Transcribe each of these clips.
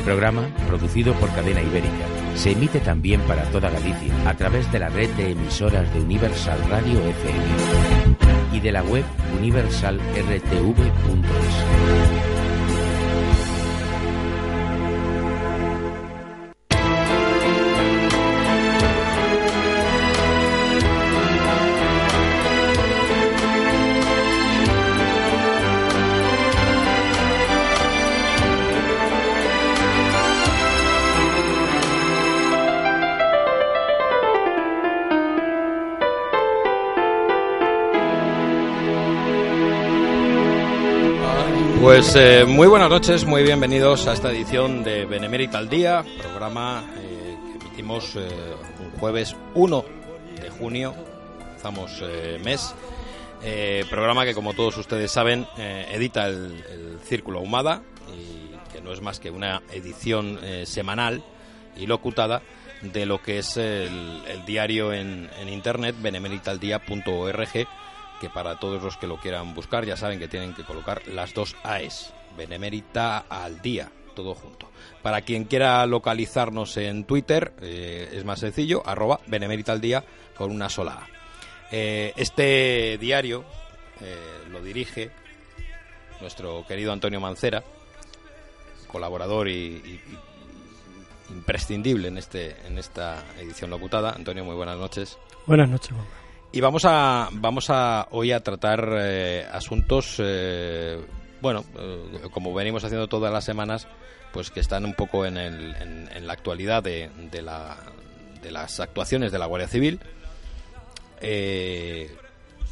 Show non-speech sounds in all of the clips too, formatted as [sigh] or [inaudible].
Este programa, producido por Cadena Ibérica, se emite también para toda Galicia a través de la red de emisoras de Universal Radio FM y de la web universalrtv.es. Pues eh, muy buenas noches, muy bienvenidos a esta edición de Benemérita al Día, programa eh, que emitimos eh, un jueves 1 de junio, empezamos mes, programa que como todos ustedes saben edita el, Círculo Humada y que no es más que una edición semanal y locutada de lo que es el, diario en, en internet benemeritaldia.org que para todos los que lo quieran buscar ya saben que tienen que colocar las dos AES, Benemérita al día, todo junto. Para quien quiera localizarnos en Twitter, eh, es más sencillo, arroba Benemérita al día con una sola A. Eh, este diario eh, lo dirige nuestro querido Antonio Mancera, colaborador y, imprescindible en, este, en esta edición locutada. Antonio, muy buenas noches. Buenas noches, y vamos a, vamos a hoy a tratar eh, asuntos, eh, bueno, eh, como venimos haciendo todas las semanas, pues que están un poco en, el, en, la actualidad de, la, de, las actuaciones de la Guardia Civil.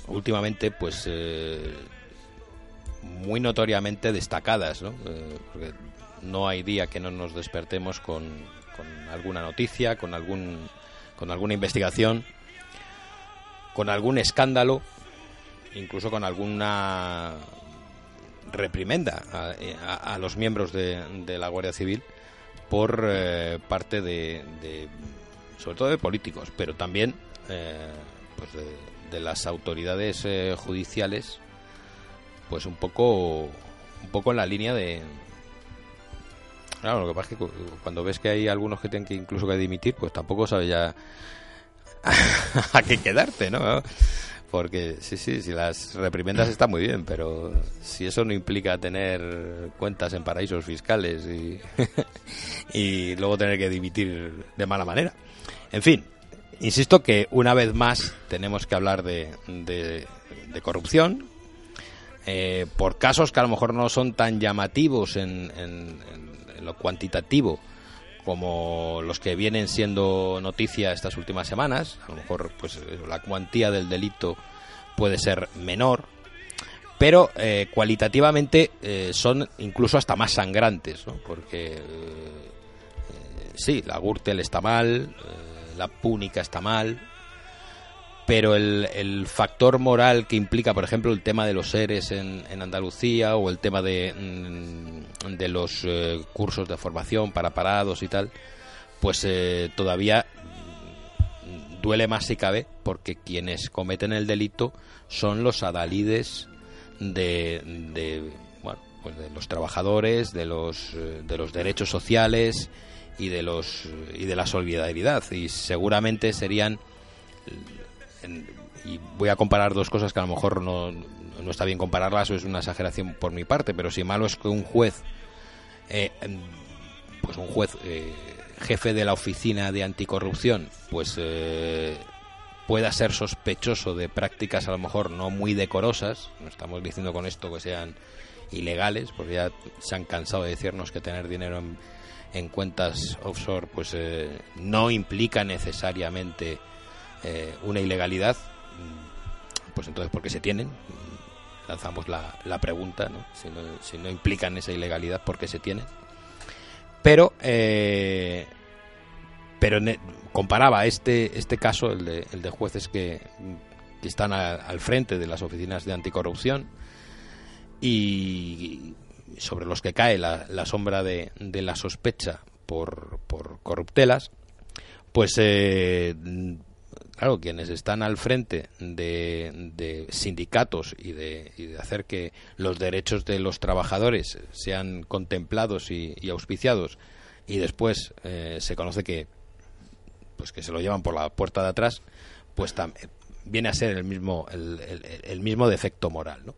últimamente, pues muy notoriamente destacadas, ¿no? porque no hay día que no nos despertemos con, con alguna noticia, con algún con alguna investigación con algún escándalo, incluso con alguna reprimenda a, los miembros de, la Guardia Civil por eh, parte de, sobre todo de políticos, pero también eh, pues de, las autoridades eh, judiciales, pues un poco, un poco en la línea de, Claro, lo que pasa es que cuando ves que hay algunos que tienen que incluso que dimitir, pues tampoco sabes ya [laughs] a qué quedarte, ¿no? Porque sí, sí, si las reprimendas están muy bien, pero si eso no implica tener cuentas en paraísos fiscales [laughs] y, luego tener que dimitir de mala manera. En fin, insisto que una vez más tenemos que hablar de, de, corrupción eh, por casos que a lo mejor no son tan llamativos en, en lo cuantitativo como los que vienen siendo noticia estas últimas semanas. A lo mejor pues la cuantía del delito puede ser menor, pero eh, cualitativamente eh, son incluso hasta más sangrantes, ¿no? porque eh, sí, la Gürtel está mal, la Púnica está mal, pero el, factor moral que implica, por ejemplo, el tema de los seres en, Andalucía o el tema de, mm, de los eh, cursos de formación para parados y tal, pues eh, todavía duele más si cabe porque quienes cometen el delito son los adalides de, de bueno, pues de los trabajadores, de los, eh, de los derechos sociales y de los y de la solidaridad. Y seguramente serían y voy a comparar dos cosas que a lo mejor no, no está bien compararlas o es una exageración por mi parte, pero si malo es que un juez, eh, pues un juez eh, jefe de la oficina de anticorrupción, pues eh, pueda ser sospechoso de prácticas a lo mejor no muy decorosas, no estamos diciendo con esto que sean ilegales, porque ya se han cansado de decirnos que tener dinero en, en cuentas offshore pues no implica necesariamente eh, una ilegalidad, pues entonces, ¿por qué se tienen? lanzamos la, la pregunta, ¿no? Si, ¿no? si no implican esa ilegalidad, ¿por qué se tiene? Pero, eh, pero comparaba este, este caso, el de, el de jueces que, que están al frente de las oficinas de anticorrupción y sobre los que cae la, la sombra de, de, la sospecha por, por corruptelas, pues eh, claro, quienes están al frente de, sindicatos y de, y de, hacer que los derechos de los trabajadores sean contemplados y, auspiciados y después eh, se conoce que pues que se lo llevan por la puerta de atrás, pues viene a ser el mismo el, mismo defecto moral, ¿no?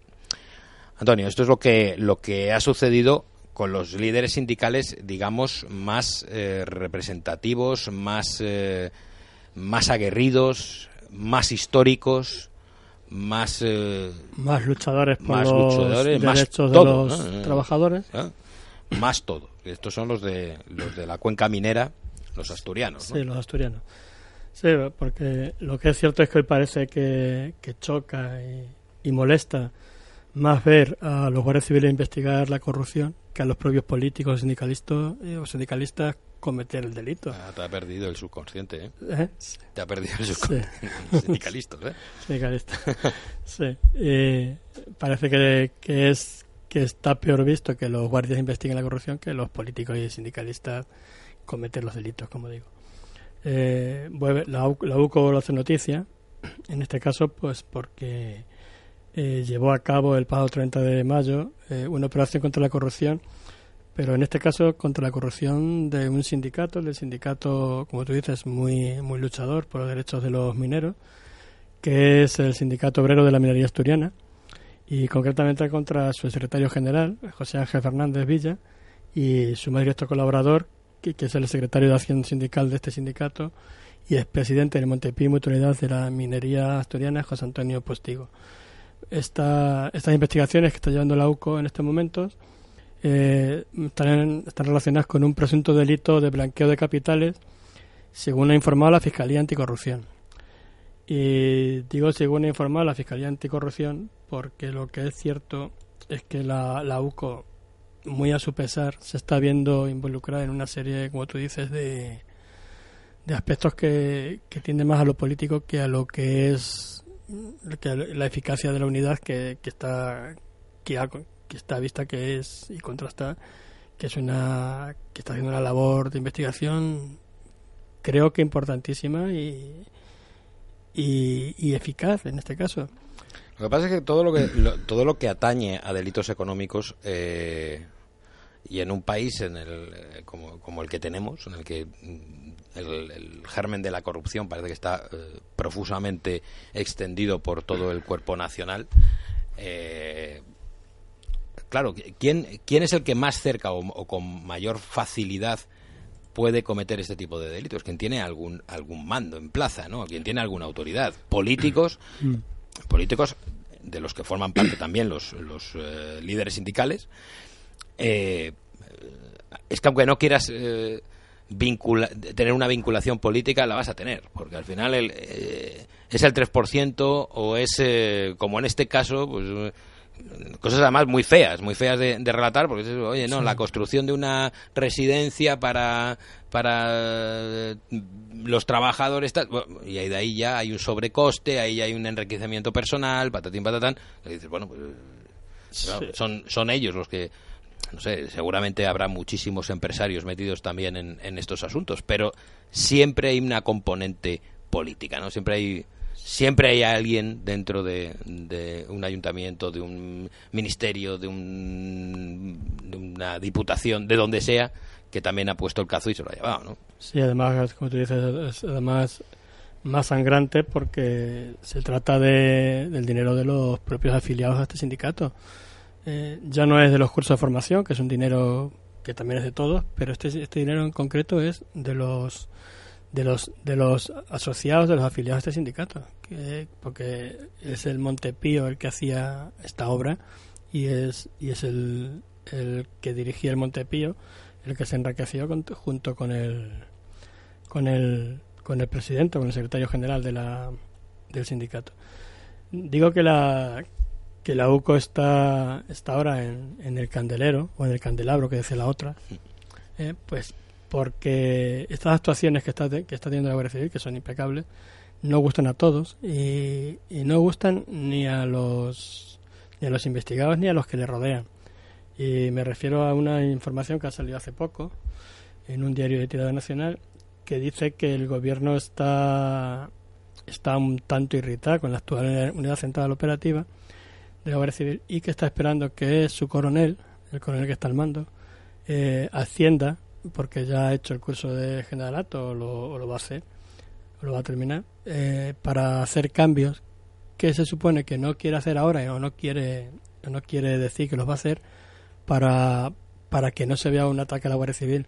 Antonio, esto es lo que lo que ha sucedido con los líderes sindicales, digamos, más eh, representativos, más eh, más aguerridos, más históricos, más eh, más luchadores por más los luchadores, derechos más todo, de los ¿no? trabajadores, ¿Eh? más todo. Estos son los de los de la cuenca minera, los asturianos. ¿no? Sí, los asturianos. Sí, porque lo que es cierto es que hoy parece que, que choca y, y, molesta más ver a los guardias civiles investigar la corrupción que a los propios políticos sindicalistas eh, o sindicalistas cometer el delito. Ah, te ha perdido el subconsciente, ¿eh? ¿Eh? Te ha perdido el subconsciente. Sí. [laughs] Sindicalistas, ¿eh? Sindicalistas. sí. Y parece que, que, es que está peor visto que los guardias investiguen la corrupción que los políticos y sindicalistas cometer los delitos, como digo. Eh, la, la UCO lo hace noticia, en este caso, pues porque eh, llevó a cabo el pasado 30 de mayo eh, una operación contra la corrupción, pero en este caso contra la corrupción de un sindicato, del sindicato, como tú dices, muy, muy luchador por los derechos de los mineros, que es el Sindicato Obrero de la Minería Asturiana, y concretamente contra su secretario general, José Ángel Fernández Villa, y su más directo colaborador, que, es el secretario de Acción Sindical de este sindicato y es presidente del Montepí Mutualidad de la Minería Asturiana, José Antonio Postigo. Esta, estas investigaciones que está llevando la UCO en estos momentos eh, están, relacionadas con un presunto delito de blanqueo de capitales, según ha informado la Fiscalía Anticorrupción. Y digo según ha informado la Fiscalía Anticorrupción porque lo que es cierto es que la, la UCO muy a su pesar, se está viendo involucrada en una serie, como tú dices, de, de aspectos que, que tienden más a lo político que a lo que es que la eficacia de la unidad que, está que está vista que es y contrasta que es una que está haciendo una labor de investigación creo que importantísima y, y, y eficaz en este caso. Lo que pasa es que todo lo que lo, todo lo que atañe a delitos económicos eh, y en un país en el eh, como, como, el que tenemos, en el que el, el germen de la corrupción parece que está eh, profusamente extendido por todo el cuerpo nacional. Eh, claro, ¿quién, ¿quién es el que más cerca o, o con mayor facilidad puede cometer este tipo de delitos? Quien tiene algún algún mando en plaza, ¿no? Quien tiene alguna autoridad. Políticos [clears throat] políticos de los que forman parte también los, los eh, líderes sindicales, eh, es que aunque no quieras vincula tener una vinculación política, la vas a tener, porque al final el, eh, es el 3% o es, como en este caso, pues cosas además muy feas, muy feas de, de relatar, porque es, oye, no, sí. la construcción de una residencia para para los trabajadores tal, y de ahí ya hay un sobrecoste, ahí ya hay un enriquecimiento personal, patatín patatán, y dices, bueno, pues sí. son son ellos los que no sé, seguramente habrá muchísimos empresarios metidos también en, en estos asuntos, pero siempre hay una componente política, ¿no? Siempre hay siempre hay alguien dentro de, de, un ayuntamiento, de un ministerio, de, un, de, una diputación, de donde sea, que también ha puesto el cazo y se lo ha llevado, ¿no? Sí, además, como tú dices, es además más sangrante porque se trata de, del dinero de los propios afiliados a este sindicato. Eh, ya no es de los cursos de formación, que es un dinero que también es de todos, pero este, este dinero en concreto es de los de los de los asociados de los afiliados a este sindicato que, porque es el Montepío el que hacía esta obra y es y es el, el que dirigía el Montepío el que se enriqueció con, junto con el con el con el presidente con el secretario general de la del sindicato. Digo que la que la UCO está, está ahora en, en el candelero, o en el candelabro, que dice la otra, eh, pues porque estas actuaciones que está, que está teniendo la Guardia Civil, que son impecables, no gustan a todos y, y no gustan ni a los ni a los investigados ni a los que le rodean. Y me refiero a una información que ha salido hace poco en un diario de tirada nacional que dice que el gobierno está está un tanto irritado con la actual unidad central operativa de la Guardia Civil y que está esperando que su coronel, el coronel que está al mando, eh, ascienda, porque ya ha hecho el curso de generalato o lo, lo va a hacer, o lo va a terminar, eh, para hacer cambios que se supone que no quiere hacer ahora o no quiere, o no quiere decir que los va a hacer para, para que no se vea un ataque a la Guardia Civil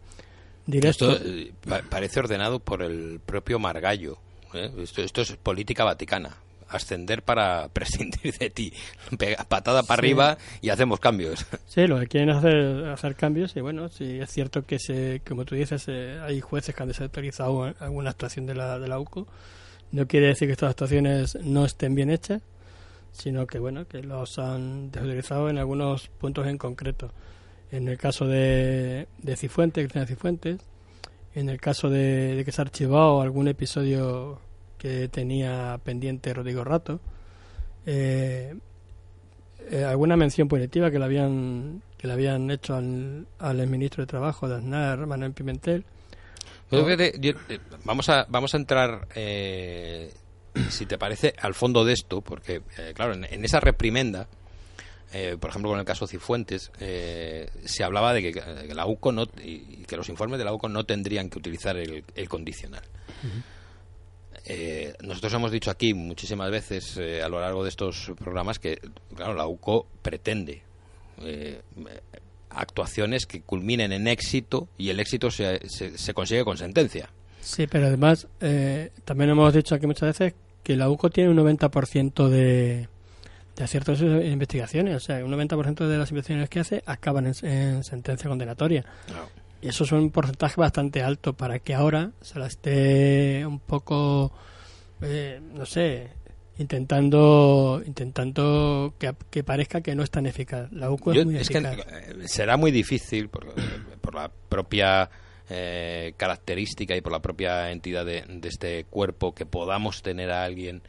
directo. Esto eh, pa- parece ordenado por el propio Margallo. ¿eh? Esto, esto es política vaticana. Ascender para [laughs] prescindir de ti. Pega- patada para Sí. arriba y hacemos cambios. [laughs] Sí, lo que quieren hacer, hacer cambios y bueno, sí es cierto que se, como tú dices, eh, hay jueces que han desautorizado alguna actuación de la, de la UCO. No quiere decir que estas actuaciones no estén bien hechas, sino que bueno, que los han desautorizado en algunos puntos en concreto. En el caso de, de Cifuentes, Cristina Cifuentes, en el caso de, de que se ha archivado algún episodio que tenía pendiente Rodrigo Rato, eh, eh, alguna mención positiva que le habían que le habían hecho al, al ministro de Trabajo de Aznar, Manuel Pimentel. Yo- eh, vamos a vamos a entrar, eh, si te parece, al fondo de esto, porque eh, claro, en, en esa reprimenda, eh, por ejemplo, con el caso Cifuentes, eh, se hablaba de que, que la UCO no y que los informes de la UCO no tendrían que utilizar el, el condicional. Eh, nosotros hemos dicho aquí muchísimas veces eh, a lo largo de estos programas que, claro, la UCO pretende eh, actuaciones que culminen en éxito y el éxito se, se, se consigue con sentencia. Sí, pero además eh, también hemos dicho aquí muchas veces que la UCO tiene un 90% de, de aciertos en investigaciones. O sea, un 90% de las investigaciones que hace acaban en, en sentencia condenatoria. Y eso es un porcentaje bastante alto para que ahora se la esté un poco, eh, no sé, intentando intentando que, que parezca que no es tan eficaz. La UCO Yo- es muy es que eficaz. eh, será muy difícil por, por la propia eh, característica y por la propia entidad de, de este cuerpo que podamos tener a alguien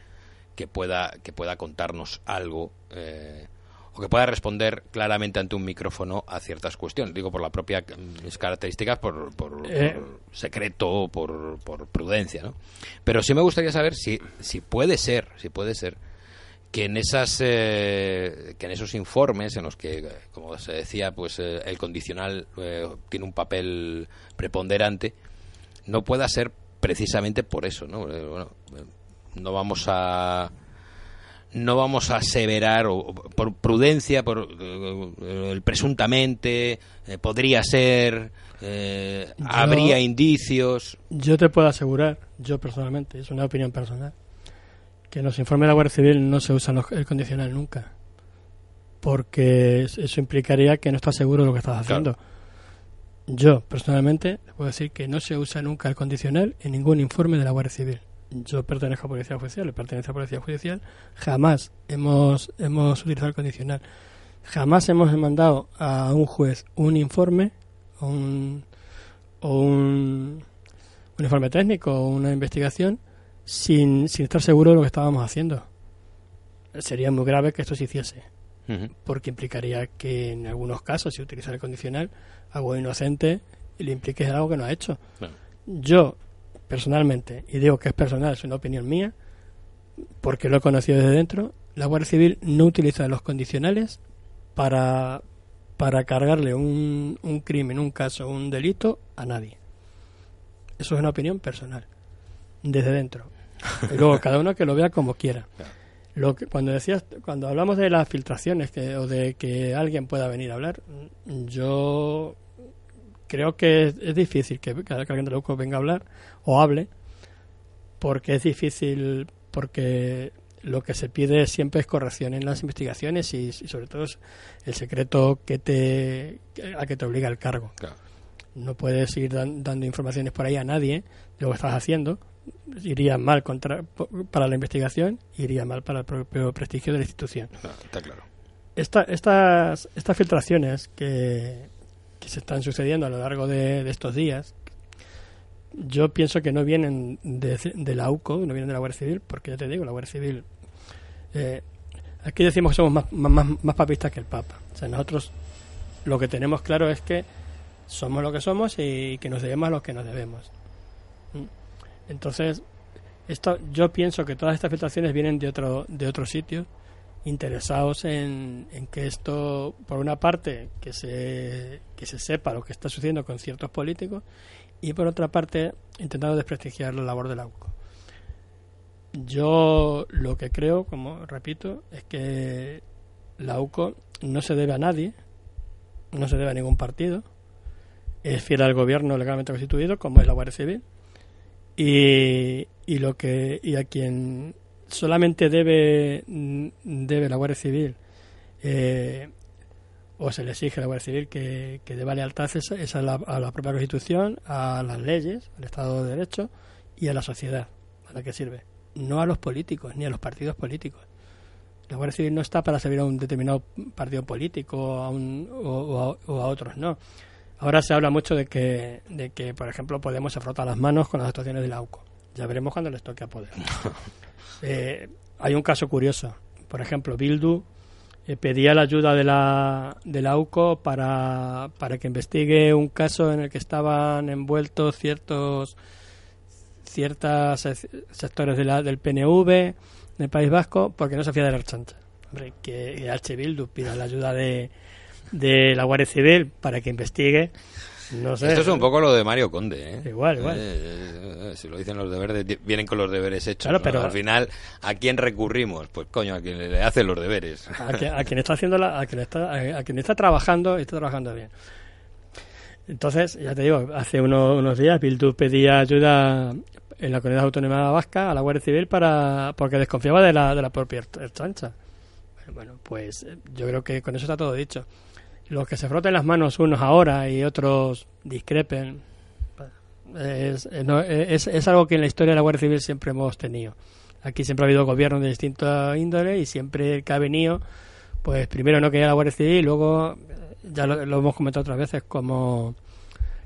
que pueda que pueda contarnos algo eh, o que pueda responder claramente ante un micrófono a ciertas cuestiones. Digo por la propia mm, características, por, por- Eh. por secreto por, por prudencia, ¿no? Pero sí me gustaría saber si, si puede ser, si puede ser que en esas eh, que en esos informes en los que eh, como se decía pues eh, el condicional eh, tiene un papel preponderante no pueda ser precisamente por eso no Eh, bueno, no vamos a no vamos a aseverar o, por prudencia por eh, el presuntamente eh, podría ser eh, Yo- habría indicios Yo te puedo asegurar, yo personalmente, es una opinión personal, que en los informes de la Guardia Civil no se usa el condicional nunca. Porque es- eso implicaría que no estás seguro de lo que estás haciendo. Yo, personalmente, te puedo decir que no se usa nunca el condicional en ningún informe de la Guardia Civil. Yo pertenezco a Policía Judicial, él pertenece a Policía Judicial. Jamás hemos, hemos utilizado el condicional. Jamás hemos mandado a un juez un informe o un, o un, un informe técnico o una investigación sin, sin estar seguro de lo que estábamos haciendo. Sería muy grave que esto se hiciese, porque implicaría que en algunos casos, si utilizar el condicional, algo inocente y le implique algo que no ha hecho. Claro. Yo, personalmente, y digo que es personal, es una opinión mía, porque lo he conocido desde dentro, la Guardia Civil no utiliza los condicionales para, para cargarle un, un crimen, un caso, un delito a nadie. Eso es una opinión personal, desde dentro. Y luego cada uno que lo vea como quiera. Lo que, cuando decías, cuando hablamos de las filtraciones que, o de que alguien pueda venir a hablar, yo creo que es, es difícil que, que alguien de la UCO venga a hablar o hable, porque es difícil, porque lo que se pide siempre es corrección en las investigaciones y, y sobre todo es el secreto que te a que te obliga el cargo. Claro. No puedes ir dan- dando informaciones por ahí a nadie de lo que estás haciendo. Iría mal contra, para la investigación, iría mal para el propio prestigio de la institución. Claro, está claro esta, estas, estas filtraciones que, que se están sucediendo a lo largo de, estos días, yo pienso que no vienen de, de, la UCO, no vienen de la Guardia Civil, porque ya te digo, la Guardia Civil. Eh, aquí decimos que somos más, papistas que el Papa. O sea, nosotros lo que tenemos claro es que somos lo que somos y que nos debemos a lo que nos debemos. Entonces, esto, yo pienso que todas estas filtraciones vienen de otro, de otro sitio, interesados en, en, que esto, por una parte, que se, que se sepa lo que está sucediendo con ciertos políticos, y por otra parte, intentando desprestigiar la labor del AUCO. Yo lo que creo, como repito, es que la UCO no se debe a nadie, no se debe a ningún partido, es fiel al gobierno legalmente constituido, como es la Guardia Civil, y, y lo que y a quien solamente debe debe la Guardia Civil eh, o se le exige a la Guardia Civil que, que deba lealtad es, a, la, a, la, propia Constitución, a las leyes, al Estado de Derecho y a la sociedad a la que sirve, no a los políticos ni a los partidos políticos. La Guardia Civil no está para servir a un determinado partido político a un, o, o a otros, no. Ahora se habla mucho de que, de que por ejemplo, Podemos se frota las manos con las actuaciones de la AUCO. Ya veremos cuando les toque a poder. [laughs] eh, hay un caso curioso. Por ejemplo, Bildu eh, pedía la ayuda de la, de la UCO para, para que investigue un caso en el que estaban envueltos ciertos ciertos sectores de la, del PNV del País Vasco porque no se fía de la. Hombre, que H. Bildu pida la ayuda de, de la Guardia Civil para que investigue. No sé. Esto es un poco lo de Mario Conde, ¿eh? Igual, igual. Eh, si lo dicen los deberes, vienen con los deberes hechos. Claro, pero al final, ¿a quién recurrimos? Pues coño, a quien le hace los deberes. A, quien, está haciendo la, a quien está, a, quien está trabajando está trabajando bien. Entonces, ya te digo, hace unos días Bildu pedía ayuda en la comunidad autónoma vasca a la Guardia Civil para porque desconfiaba de la, de la propia chancha. Bueno, pues yo creo que con eso está todo dicho los que se froten las manos unos ahora y otros discrepen, es, es, es, algo que en la historia de la Guardia Civil siempre hemos tenido. Aquí siempre ha habido gobiernos de distinta índole y siempre el que ha venido, pues primero no quería la Guardia Civil y luego, ya lo, hemos comentado otras veces, como,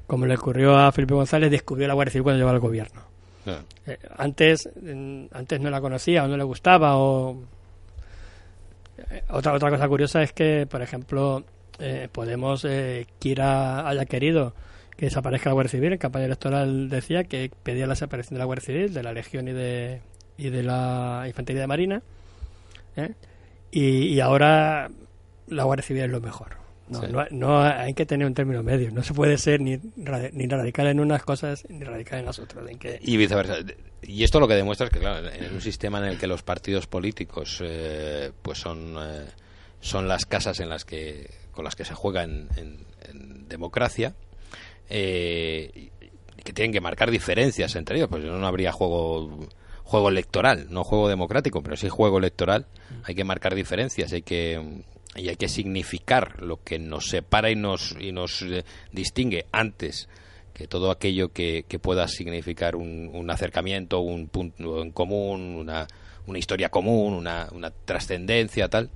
como le ocurrió a Felipe González, descubrió la Guardia Civil cuando llegó al gobierno. Eh, antes, antes no la conocía o no le gustaba o... Eh, otra, otra cosa curiosa es que, por ejemplo, eh, Podemos eh, quiera haya querido que desaparezca la Guardia Civil. En campaña electoral decía que pedía la desaparición de la Guardia Civil, de la Legión y de, y de la Infantería de Marina. ¿eh? Y, ahora la Guardia Civil es lo mejor. No, no, hay que tener un término medio. No se puede ser ni, ni radical en unas cosas ni radical en las otras. Y viceversa. Y esto lo que demuestra es que, claro, en un sistema en el que los partidos políticos eh, pues son, son las casas en las que con las que se juega en, democracia, eh, que tienen que marcar diferencias entre ellos, pues no habría juego juego electoral, no juego democrático, pero sí juego electoral. Hay que marcar diferencias, hay que y hay que significar lo que nos separa y nos y nos eh, distingue antes que todo aquello que, pueda significar un, acercamiento, un punto en común, una, una historia común, una, una trascendencia, tal.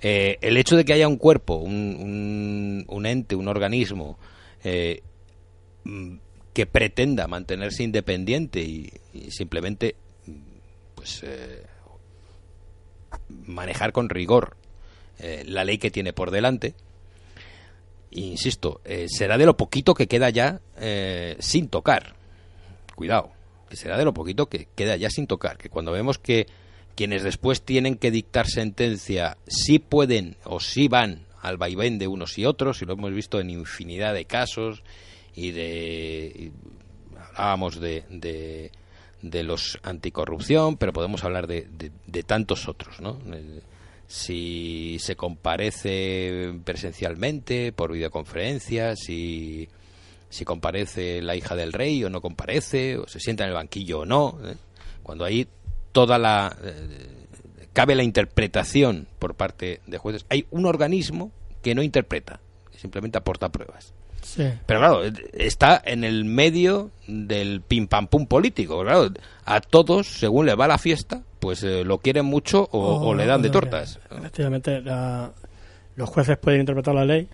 Eh, el hecho de que haya un cuerpo, un, un, ente, un organismo eh, mm, que pretenda mantenerse independiente y, simplemente pues eh, manejar con rigor la ley que tiene por delante, insisto, será de lo poquito que queda ya sin tocar. Cuidado, que será de lo poquito que queda ya sin tocar, que cuando vemos que quienes después tienen que dictar sentencia sí pueden o sí van al vaivén de unos y otros, y lo hemos visto en infinidad de casos, y de. hablábamos de, de, los anticorrupción, pero podemos hablar de, de, tantos otros, ¿no? Si se comparece presencialmente, por videoconferencia, si, si comparece la hija del rey o no comparece, o se sienta en el banquillo o no, ¿eh? cuando hay toda la eh, cabe la interpretación por parte de jueces. Hay un organismo que no interpreta, que simplemente aporta pruebas. Pero claro, está en el medio del pim pam pum político. Claro, a todos, según le va la fiesta, pues eh, lo quieren mucho o, le dan de tortas. Efectivamente, la, Los jueces pueden interpretar la ley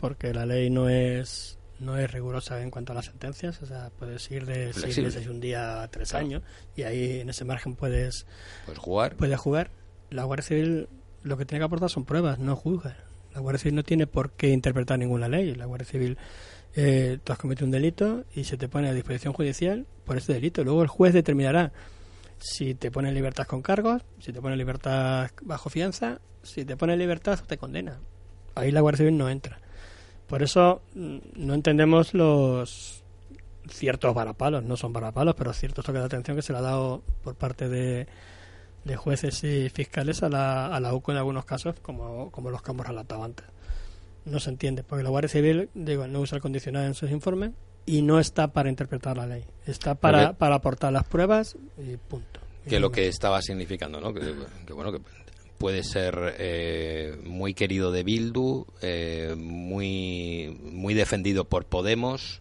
porque la ley no es no es rigurosa en cuanto a las sentencias, o sea, puedes ir de seis meses un día a tres Claro. años y ahí en ese margen puedes Pues jugar. puedes jugar. La Guardia Civil lo que tiene que aportar son pruebas, no juzga. La Guardia Civil no tiene por qué interpretar ninguna ley. La Guardia Civil, eh, tú has cometido un delito y se te pone a disposición judicial por ese delito. Luego el juez determinará si te pone en libertad con cargos, si te pone en libertad bajo fianza, si te pone en libertad te condena. Ahí la Guardia Civil no entra. Por eso mm, no entendemos los ciertos varapalos, no son varapalos, pero ciertos toques de atención que se le ha dado por parte de, de jueces y fiscales a la, a la UCO en algunos casos, como, como los que hemos relatado antes. No se entiende, porque la Guardia Civil digo, no usa el condicional en sus informes y no está para interpretar la ley, está para, para aportar las pruebas y punto. que lo que estaba significando, ¿no? Que, que, bueno, que puede ser eh, muy querido de Bildu, eh, muy, muy defendido por Podemos,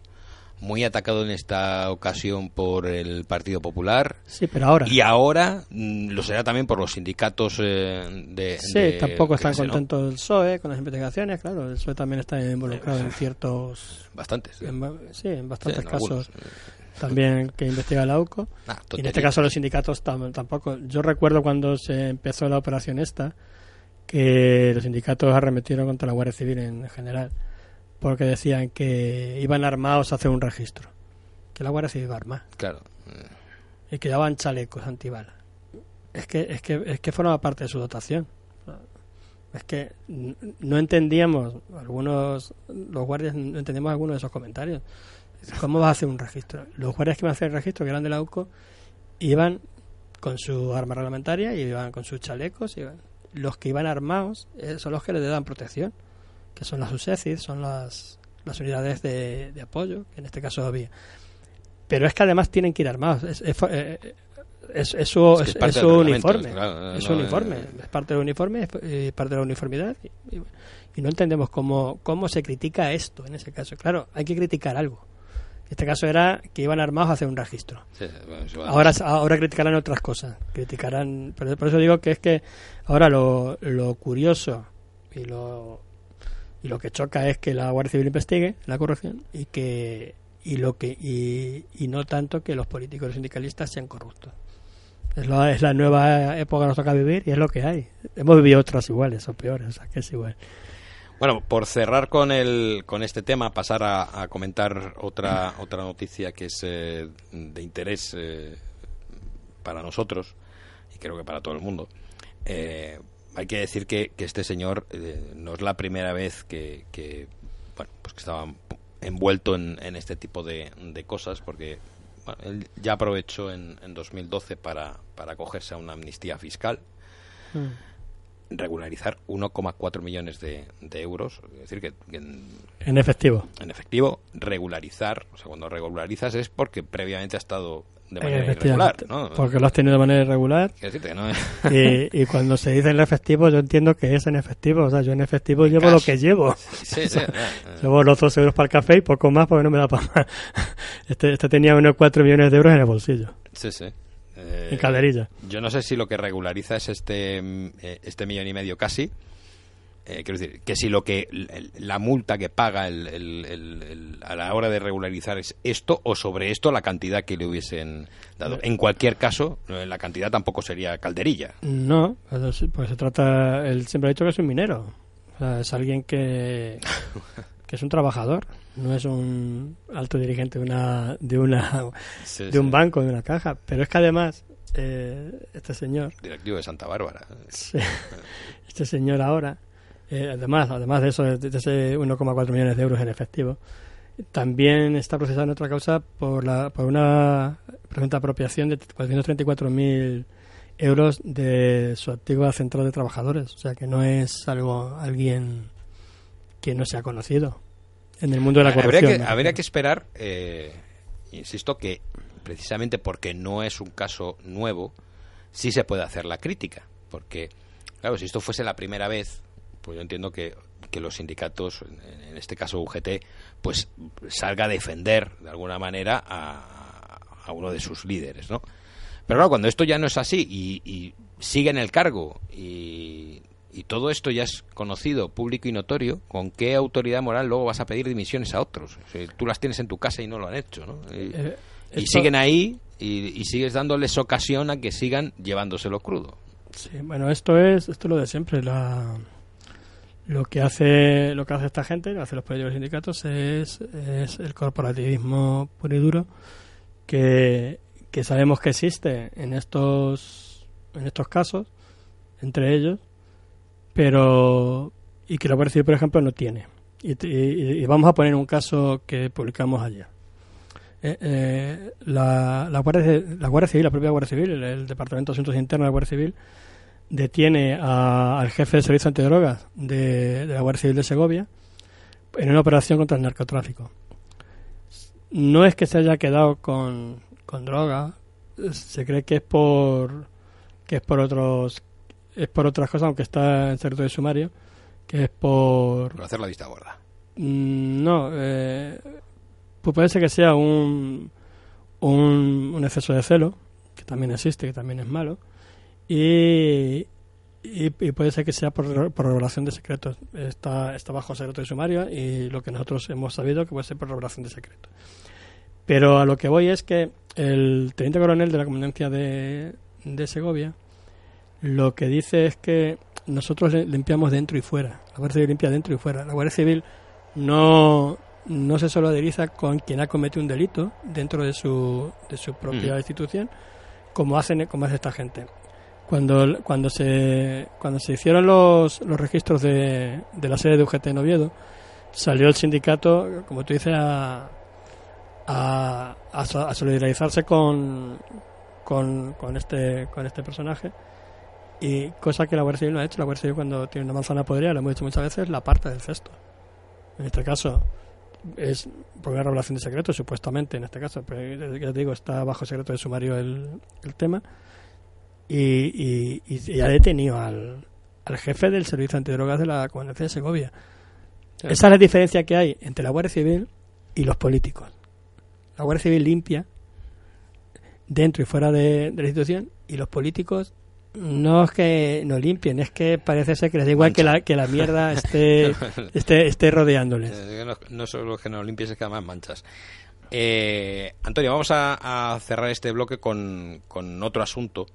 muy atacado en esta ocasión por el Partido Popular. Sí, pero ahora. Y ahora mm, lo será también por los sindicatos eh, de. Sí, de tampoco están ¿no? contentos el PSOE con las investigaciones, claro, el PSOE también está involucrado en ciertos, Bastantes. en sí, en bastantes Sí, en algunos. También que investiga la UCO. Ah, Y en este caso los sindicatos tam- tampoco. Yo recuerdo cuando se empezó la operación esta, que los sindicatos arremetieron contra la Guardia Civil en general, porque decían que iban armados a hacer un registro, que la Guardia Civil iba armada, Claro. y que daban chalecos antibalas. Es que, es que, es que formaba parte de su dotación. Es que no entendíamos, algunos, los guardias no entendíamos algunos de esos comentarios. ¿Cómo vas a hacer un registro? Los guardias que iban a hacer el registro, que eran de la UCO, iban con su arma reglamentaria y iban con sus chalecos. Iban. Los que iban armados eh, son los que le dan protección, que son las USECID, son las, las unidades de, de apoyo, que en este caso había. Pero es que además tienen que ir armados. Es, es, eh, es- es su, es uniforme. es no, su uniforme. eh, Es parte del uniforme, es eh, parte de la uniformidad. Y, y- y no entendemos cómo, cómo se critica esto en ese caso. Claro, hay que criticar algo. Este caso era que iban armados a hacer un registro. Sí, bueno, Ahora, ahora criticarán otras cosas. Criticarán. Pero por eso digo que es que ahora lo, lo curioso y lo, y lo que choca es que la Guardia Civil investigue la corrupción y que y lo que y, y no tanto que los políticos y los sindicalistas sean corruptos. Es la, es la nueva época que nos toca vivir y es lo que hay. Hemos vivido otras iguales o peores, o sea que es igual. Bueno, por cerrar con el con este tema, pasar a, comentar otra otra noticia que es eh, de interés eh, para nosotros y creo que para todo el mundo. Eh, hay que decir que, que este señor no es la primera vez que, bueno pues que estaba envuelto en, este tipo de, cosas porque bueno, él ya aprovechó en, en 2012 para, para acogerse a una amnistía fiscal regularizar 1,4 millones de, de euros, es decir, que, que en, En efectivo. en efectivo, regularizar, o sea, cuando regularizas es porque previamente ha estado de manera irregular, ¿no? Porque lo has tenido de manera irregular decirte, ¿no? y, y cuando se dice en efectivo, yo entiendo que es en efectivo. O sea, yo en efectivo llevo lo que llevo. Sí, sí. [laughs] Llevo los dos euros para el café y poco más porque no me da para más. [laughs] Este, este tenía unos 4 millones de euros en el bolsillo, Sí, sí. Eh, en calderilla. Yo no sé si lo que regulariza es este, mm, eh, este millón y medio casi. Eh, quiero decir, que si lo que la multa que paga el, el- el- el- a la hora de regularizar es esto o sobre esto la cantidad que le hubiesen dado. En cualquier caso, eh, la cantidad tampoco sería calderilla. No, pues pues se trata. Él siempre ha dicho que es un minero. O sea, es alguien que, [laughs] que es un trabajador. No es un alto dirigente de una de una Sí, de sí. un banco, de una caja. Pero es que además eh, este señor Directivo de Santa Bárbara. Sí. Este señor ahora, eh, además, además de eso, de, de ese 1,4 millones de euros en efectivo, también está procesado en otra causa por, la, por una presunta apropiación de 434.000 euros de su antigua central de trabajadores. O sea que no es algo alguien que no sea conocido en el mundo de la habría, corrupción. que, habría que esperar, eh, insisto, que precisamente porque no es un caso nuevo, sí se puede hacer la crítica. Porque, claro, si esto fuese la primera vez, pues yo entiendo que, que los sindicatos, en, en este caso UGT, pues salga a defender de alguna manera a, a uno de sus líderes, ¿no? Pero claro, cuando esto ya no es así y, y sigue en el cargo y, y todo esto ya es conocido, público y notorio, ¿con qué autoridad moral luego vas a pedir dimisiones a otros? tú las tienes en tu casa y no lo han hecho, ¿no? Y, eh, siguen ahí y, sigues dándoles ocasión a que sigan llevándoselo crudo. Sí, bueno, esto es esto lo de siempre. La, lo que hace lo que hace esta gente, lo que hacen los proyectos sindicatos, es, es el corporativismo puro y duro que, que sabemos que existe en estos en estos casos, entre ellos, pero y que la Guardia Civil, por ejemplo, no tiene. Y, vamos a poner un caso que publicamos ayer. Eh, eh, la, Guardia, Civil, la propia Guardia Civil, el, Departamento de Asuntos Internos de la Guardia Civil, detiene al jefe de servicio antidrogas de, de la Guardia Civil de Segovia en una operación contra el narcotráfico. No es que se haya quedado con, con droga, se cree que es por que es por otros es por otras cosas, aunque está en secreto de sumario, que es por... Por hacer la vista gorda. Mm, no, eh, pues puede ser que sea un, un, exceso de celo, que también existe, que también es malo, y, y, puede ser que sea por, por revelación de secretos. Está, está bajo secreto de sumario y lo que nosotros hemos sabido que puede ser por revelación de secretos. Pero a lo que voy es que el teniente coronel de la comandancia de, de Segovia lo que dice es que nosotros limpiamos dentro y fuera. La Guardia Civil limpia dentro y fuera. La Guardia Civil no, no se solidariza con quien ha cometido un delito dentro de su, de su propia institución, como hacen como hace esta gente. Cuando, cuando, se, cuando se hicieron los, los registros de, de la sede de UGT en Oviedo, salió el sindicato, como tú dices, a, a, a solidarizarse con, con, con, este, con este personaje y cosa que la Guardia Civil no ha hecho. La Guardia Civil cuando tiene una manzana podrida, lo hemos dicho muchas veces, la parte del cesto. En este caso es por una revelación de secreto, supuestamente, en este caso, pero ya te digo, está bajo secreto de sumario el, el tema. Y, y, ha detenido al, al jefe del servicio antidrogas de la Comunidad de Segovia. Esa es la diferencia que hay entre la Guardia Civil y los políticos. La Guardia Civil limpia dentro y fuera de, de la institución y los políticos no es que no limpien, es que parece ser que les da igual que la, que la mierda [laughs] esté, esté, esté rodeándoles. Eh, no, no, solo que no limpies, es que además manchas. Eh, Antonio, vamos a, cerrar este bloque con, con, otro asunto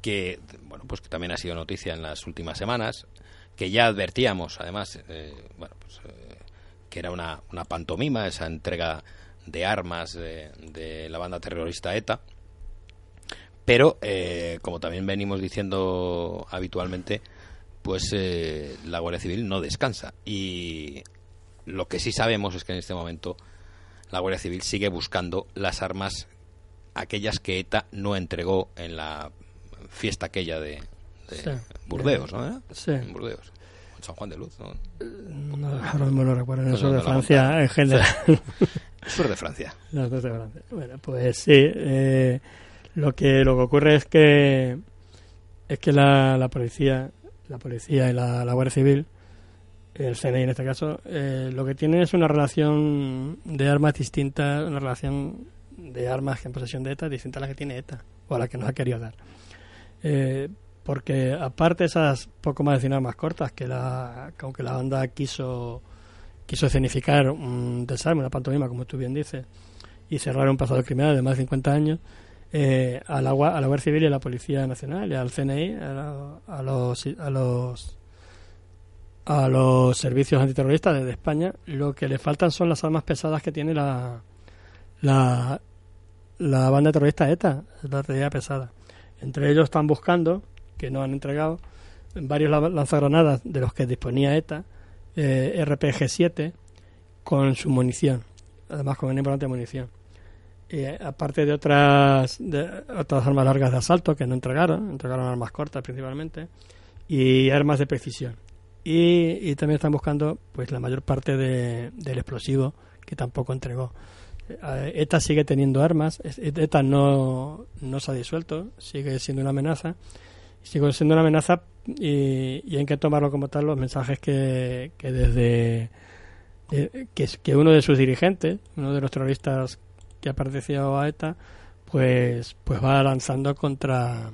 que, bueno, pues que también ha sido noticia en las últimas semanas, que ya advertíamos, además, eh, bueno, pues, que era una, una pantomima, esa entrega de armas de la banda terrorista ETA pero, eh, como también venimos diciendo habitualmente, pues eh, la Guardia Civil no descansa. Y lo que sí sabemos es que en este momento la Guardia Civil sigue buscando las armas, aquellas que ETA no entregó en la fiesta aquella de, Burdeos, ¿no? Sí. En Burdeos. San Juan de Luz, ¿no? No, ahora no lo recuerdo, en de Francia en general. [laughs] Sur de Francia. de Francia. Bueno, pues sí. Eh, lo que lo que ocurre es que es que la, la policía, la policía y la, Guardia Civil, el CNI en este caso, eh, lo que tienen es una relación de armas distinta, una relación de armas en posesión de ETA distinta a la que tiene ETA o a la que nos ha querido dar. Eh, porque aparte esas poco más de 100 armas cortas que la aunque la banda quiso quiso escenificar un desarme, una pantomima, como tú bien dices, y cerrar un pasado criminal de más de 50 años, eh, a, la, a la Guardia Civil y a la Policía Nacional y al CNI, a, los a los a los servicios antiterroristas de España, lo que le faltan son las armas pesadas que tiene la la, la banda terrorista ETA, la realidad pesada. Entre ellos están buscando, que no han entregado, varios lanzagranadas de los que disponía ETA, eh, RPG-7, con su munición, además con una importante munición aparte de otras, de otras armas largas de asalto que no entregaron, entregaron armas cortas principalmente, y armas de precisión. Y, también están buscando pues la mayor parte de, del explosivo que tampoco entregó. Eh, ETA sigue teniendo armas, ETA no, no se ha disuelto, sigue siendo una amenaza, sigue siendo una amenaza y, y hay que tomarlo como tal los mensajes que, que desde que, que uno de sus dirigentes, uno de los terroristas que ha pertenecido a ETA, pues, pues va lanzando contra,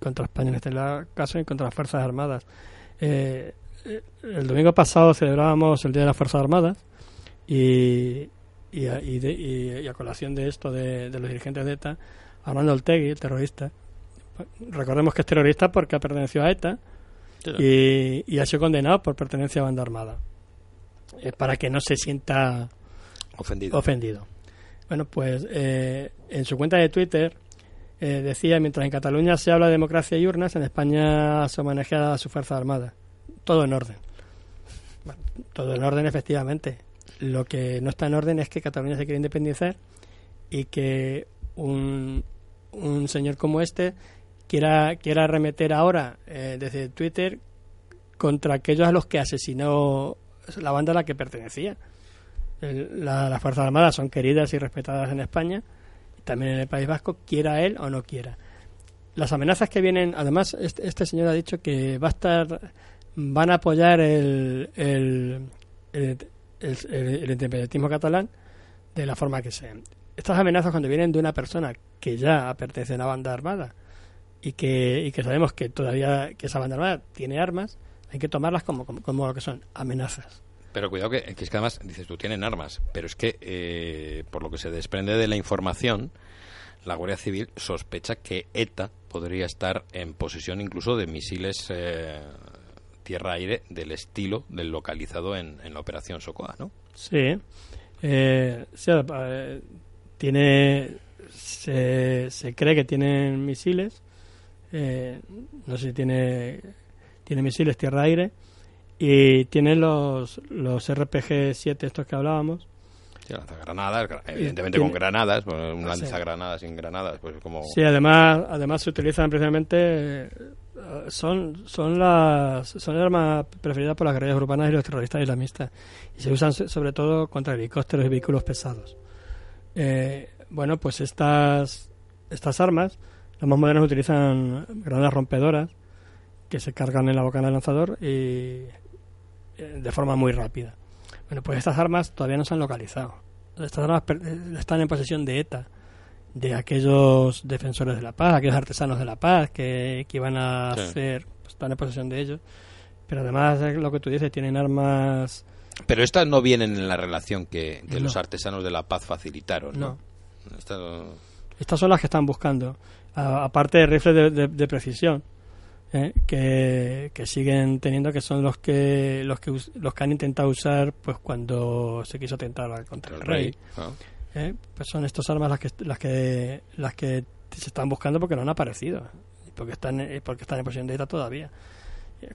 contra España en este caso y contra las Fuerzas Armadas. Eh, el domingo pasado celebrábamos el Día de las Fuerzas Armadas y, y, a, y, de, y, a colación de esto de, de los dirigentes de ETA, Armando Oltegui, el terrorista, recordemos que es terrorista porque ha pertenecido a ETA y, y, ha sido condenado por pertenencia a banda armada. Eh, para que no se sienta ofendido. ofendido. Bueno, pues eh, en su cuenta de Twitter eh, decía, mientras en Cataluña se habla de democracia y urnas, en España se homenajea a su fuerza armada. Todo en orden. Bueno, todo en orden, efectivamente. Lo que no está en orden es que Cataluña se quiere independizar y que un, un señor como este quiera, quiera arremeter ahora eh, desde Twitter contra aquellos a los que asesinó la banda a la que pertenecía. La, las Fuerzas Armadas son queridas y respetadas en España, también en el País Vasco, quiera él o no quiera. Las amenazas que vienen, además, este, este señor ha dicho que va a estar, van a apoyar el, el, el, el independentismo catalán de la forma que sea. Estas amenazas cuando vienen de una persona que ya pertenece a una banda armada y que, y que sabemos que todavía que esa banda armada tiene armas, hay que tomarlas como, como, como lo que son amenazas. Pero cuidado que, que, es que además dices tú tienen armas, pero es que eh, por lo que se desprende de la información, la Guardia Civil sospecha que ETA podría estar en posesión incluso de misiles eh, tierra-aire del estilo del localizado en, en la operación Socoa, ¿no? Sí, eh, sí tiene se, se, cree que tienen misiles, eh, no sé si tiene tiene misiles tierra-aire y tiene los, los RPG-7 estos que hablábamos. Sí, lanzagranadas, evidentemente con granadas, pues un lanzagranadas sin granadas, pues como... Sí, además, además se utilizan precisamente... Son, son las son el arma preferida por las guerrillas urbanas y los terroristas islamistas y se usan sobre todo contra helicópteros y vehículos pesados. Eh, bueno, pues estas estas armas, las más modernas utilizan granadas rompedoras que se cargan en la boca del lanzador y de forma muy rápida. Bueno, pues estas armas todavía no se han localizado. Estas armas están en posesión de ETA, de aquellos defensores de la paz, aquellos artesanos de la paz que, que iban a sí. hacer, pues están en posesión de ellos. Pero además, lo que tú dices, tienen armas. Pero estas no vienen en la relación que, que no. los artesanos de la paz facilitaron, ¿no? no. Estas... Estas son las que están buscando. Aparte de rifles de, de, de precisión ¿eh? que, que, siguen teniendo que son los que los que los que han intentado usar pues cuando se quiso atentar contra el, el rey, rey. ¿no? ¿Eh? pues son estas armas las que las que las que se están buscando porque no han aparecido porque están porque están en posición de ETA todavía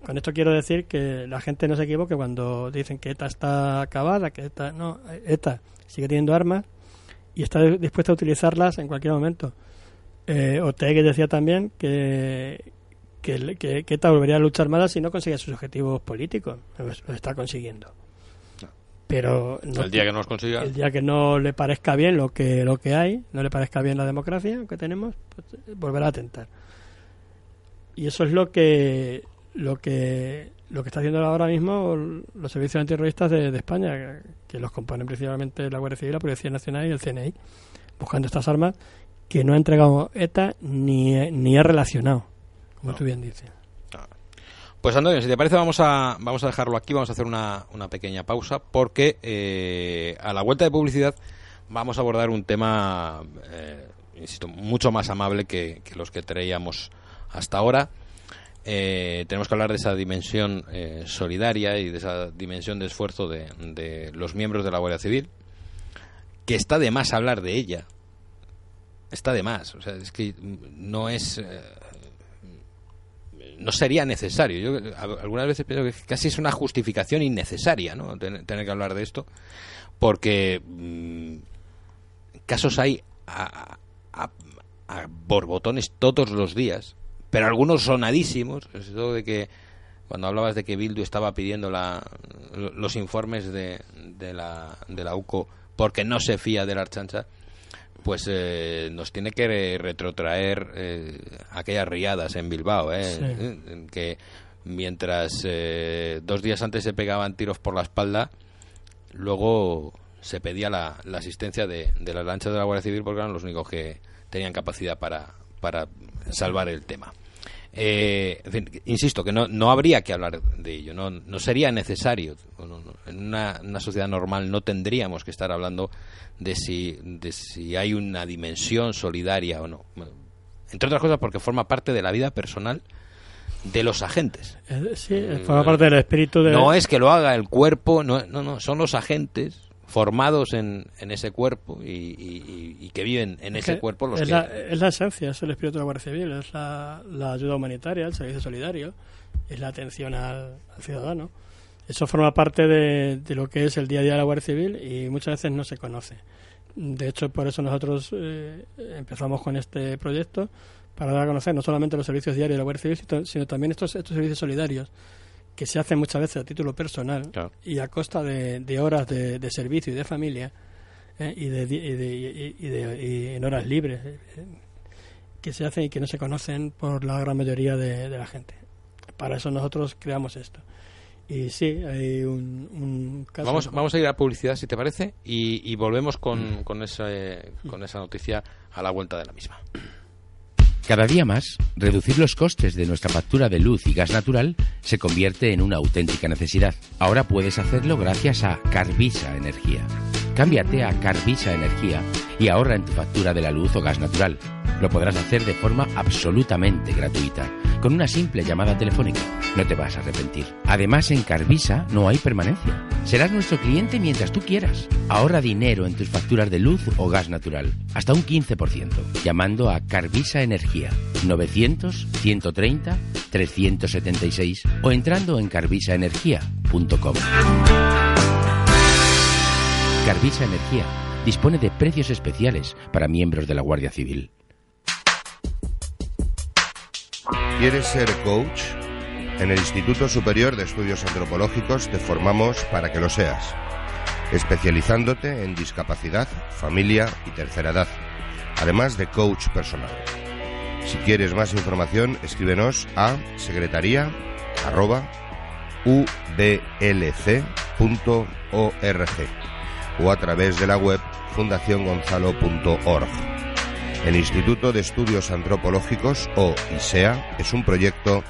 con esto quiero decir que la gente no se equivoque cuando dicen que ETA está acabada que ETA no ETA sigue teniendo armas y está dispuesta a utilizarlas en cualquier momento eh, Otegi decía también que que, que, que ETA volvería a luchar armada si no consigue sus objetivos políticos. Lo, lo está consiguiendo. Pero no, el día que no los consiga. El día que no le parezca bien lo que, lo que hay, no le parezca bien la democracia que tenemos, pues volverá a tentar. Y eso es lo que lo que lo que está haciendo ahora mismo los servicios antiterroristas de, de España, que los componen principalmente la Guardia Civil, la Policía Nacional y el CNI, buscando estas armas que no ha entregado ETA ni, ni ha relacionado como no. tú bien dices. Pues Antonio, si te parece vamos a, vamos a dejarlo aquí, vamos a hacer una, una pequeña pausa porque eh, a la vuelta de publicidad vamos a abordar un tema, eh, insisto, mucho más amable que, que, los que traíamos hasta ahora. Eh, tenemos que hablar de esa dimensión eh, solidaria y de esa dimensión de esfuerzo de, de, los miembros de la Guardia Civil, que está de más hablar de ella. Está de más, o sea, es que no es eh, no sería necesario. Yo algunas veces pienso que casi es una justificación innecesaria, ¿no? Tener, tener que hablar de esto, porque mmm, casos hay a, a, a, borbotones todos los días, pero algunos sonadísimos. Eso de que cuando hablabas de que Bildu estaba pidiendo la, los informes de, de, la, de la UCO porque no se fía de la Archancha, pues eh, nos tiene que retrotraer eh, aquellas riadas en Bilbao, ¿eh? sí. que mientras eh, dos días antes se pegaban tiros por la espalda, luego se pedía la, la asistencia de, de, las lanchas de la Guardia Civil porque eran los únicos que tenían capacidad para, para salvar el tema. Eh, en fin, insisto, que no, no habría que hablar de ello, no, no sería necesario. En una, una, sociedad normal no tendríamos que estar hablando de si, de si hay una dimensión solidaria o no. Entre otras cosas porque forma parte de la vida personal de los agentes. Eh, sí, forma parte del espíritu de... No es que lo haga el cuerpo, no, no, no son los agentes formados en, en ese cuerpo y, que viven en ese cuerpo los es que... La, es la esencia, es el espíritu de la Guardia Civil, es la, ayuda humanitaria, el servicio solidario, es la atención al, ciudadano. Eso forma parte de, de, lo que es el día a día de la Guardia Civil y muchas veces no se conoce. De hecho, por eso nosotros eh, empezamos con este proyecto, para dar a conocer no solamente los servicios diarios de la Guardia Civil, sino, también estos, estos servicios solidarios que se hacen muchas veces a título personal y a costa de, horas de, servicio y de familia ¿eh? y, de, y, de, en horas libres eh, que se hacen y que no se conocen por la gran mayoría de, la gente. Para eso nosotros creamos esto. Y sí, hay un, caso Vamos, vamos a ir a publicidad, si te parece, y, volvemos con, mm. con, esa, con esa noticia a la vuelta de la misma. Cada día más, reducir los costes de nuestra factura de luz y gas natural se convierte en una auténtica necesidad. Ahora puedes hacerlo gracias a Carvisa Energía. Cámbiate a Carvisa Energía y ahorra en tu factura de la luz o gas natural. Lo podrás hacer de forma absolutamente gratuita, con una simple llamada telefónica. No te vas a arrepentir. Además, en Carvisa no hay permanencia. Serás nuestro cliente mientras tú quieras. Ahorra dinero en tus facturas de luz o gas natural, hasta un 15%, llamando a Carvisa Energía 900 130 376 o entrando en carvisaenergía.com. Carvisa Energía dispone de precios especiales para miembros de la Guardia Civil. ¿Quieres ser coach? En el Instituto Superior de Estudios Antropológicos te formamos para que lo seas, especializándote en discapacidad, familia y tercera edad, además de coach personal. Si quieres más información, escríbenos a secretaría@ublc.org o a través de la web fundaciongonzalo.org. El Instituto de Estudios Antropológicos, o ISEA, es un proyecto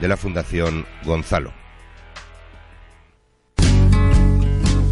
de la Fundación Gonzalo.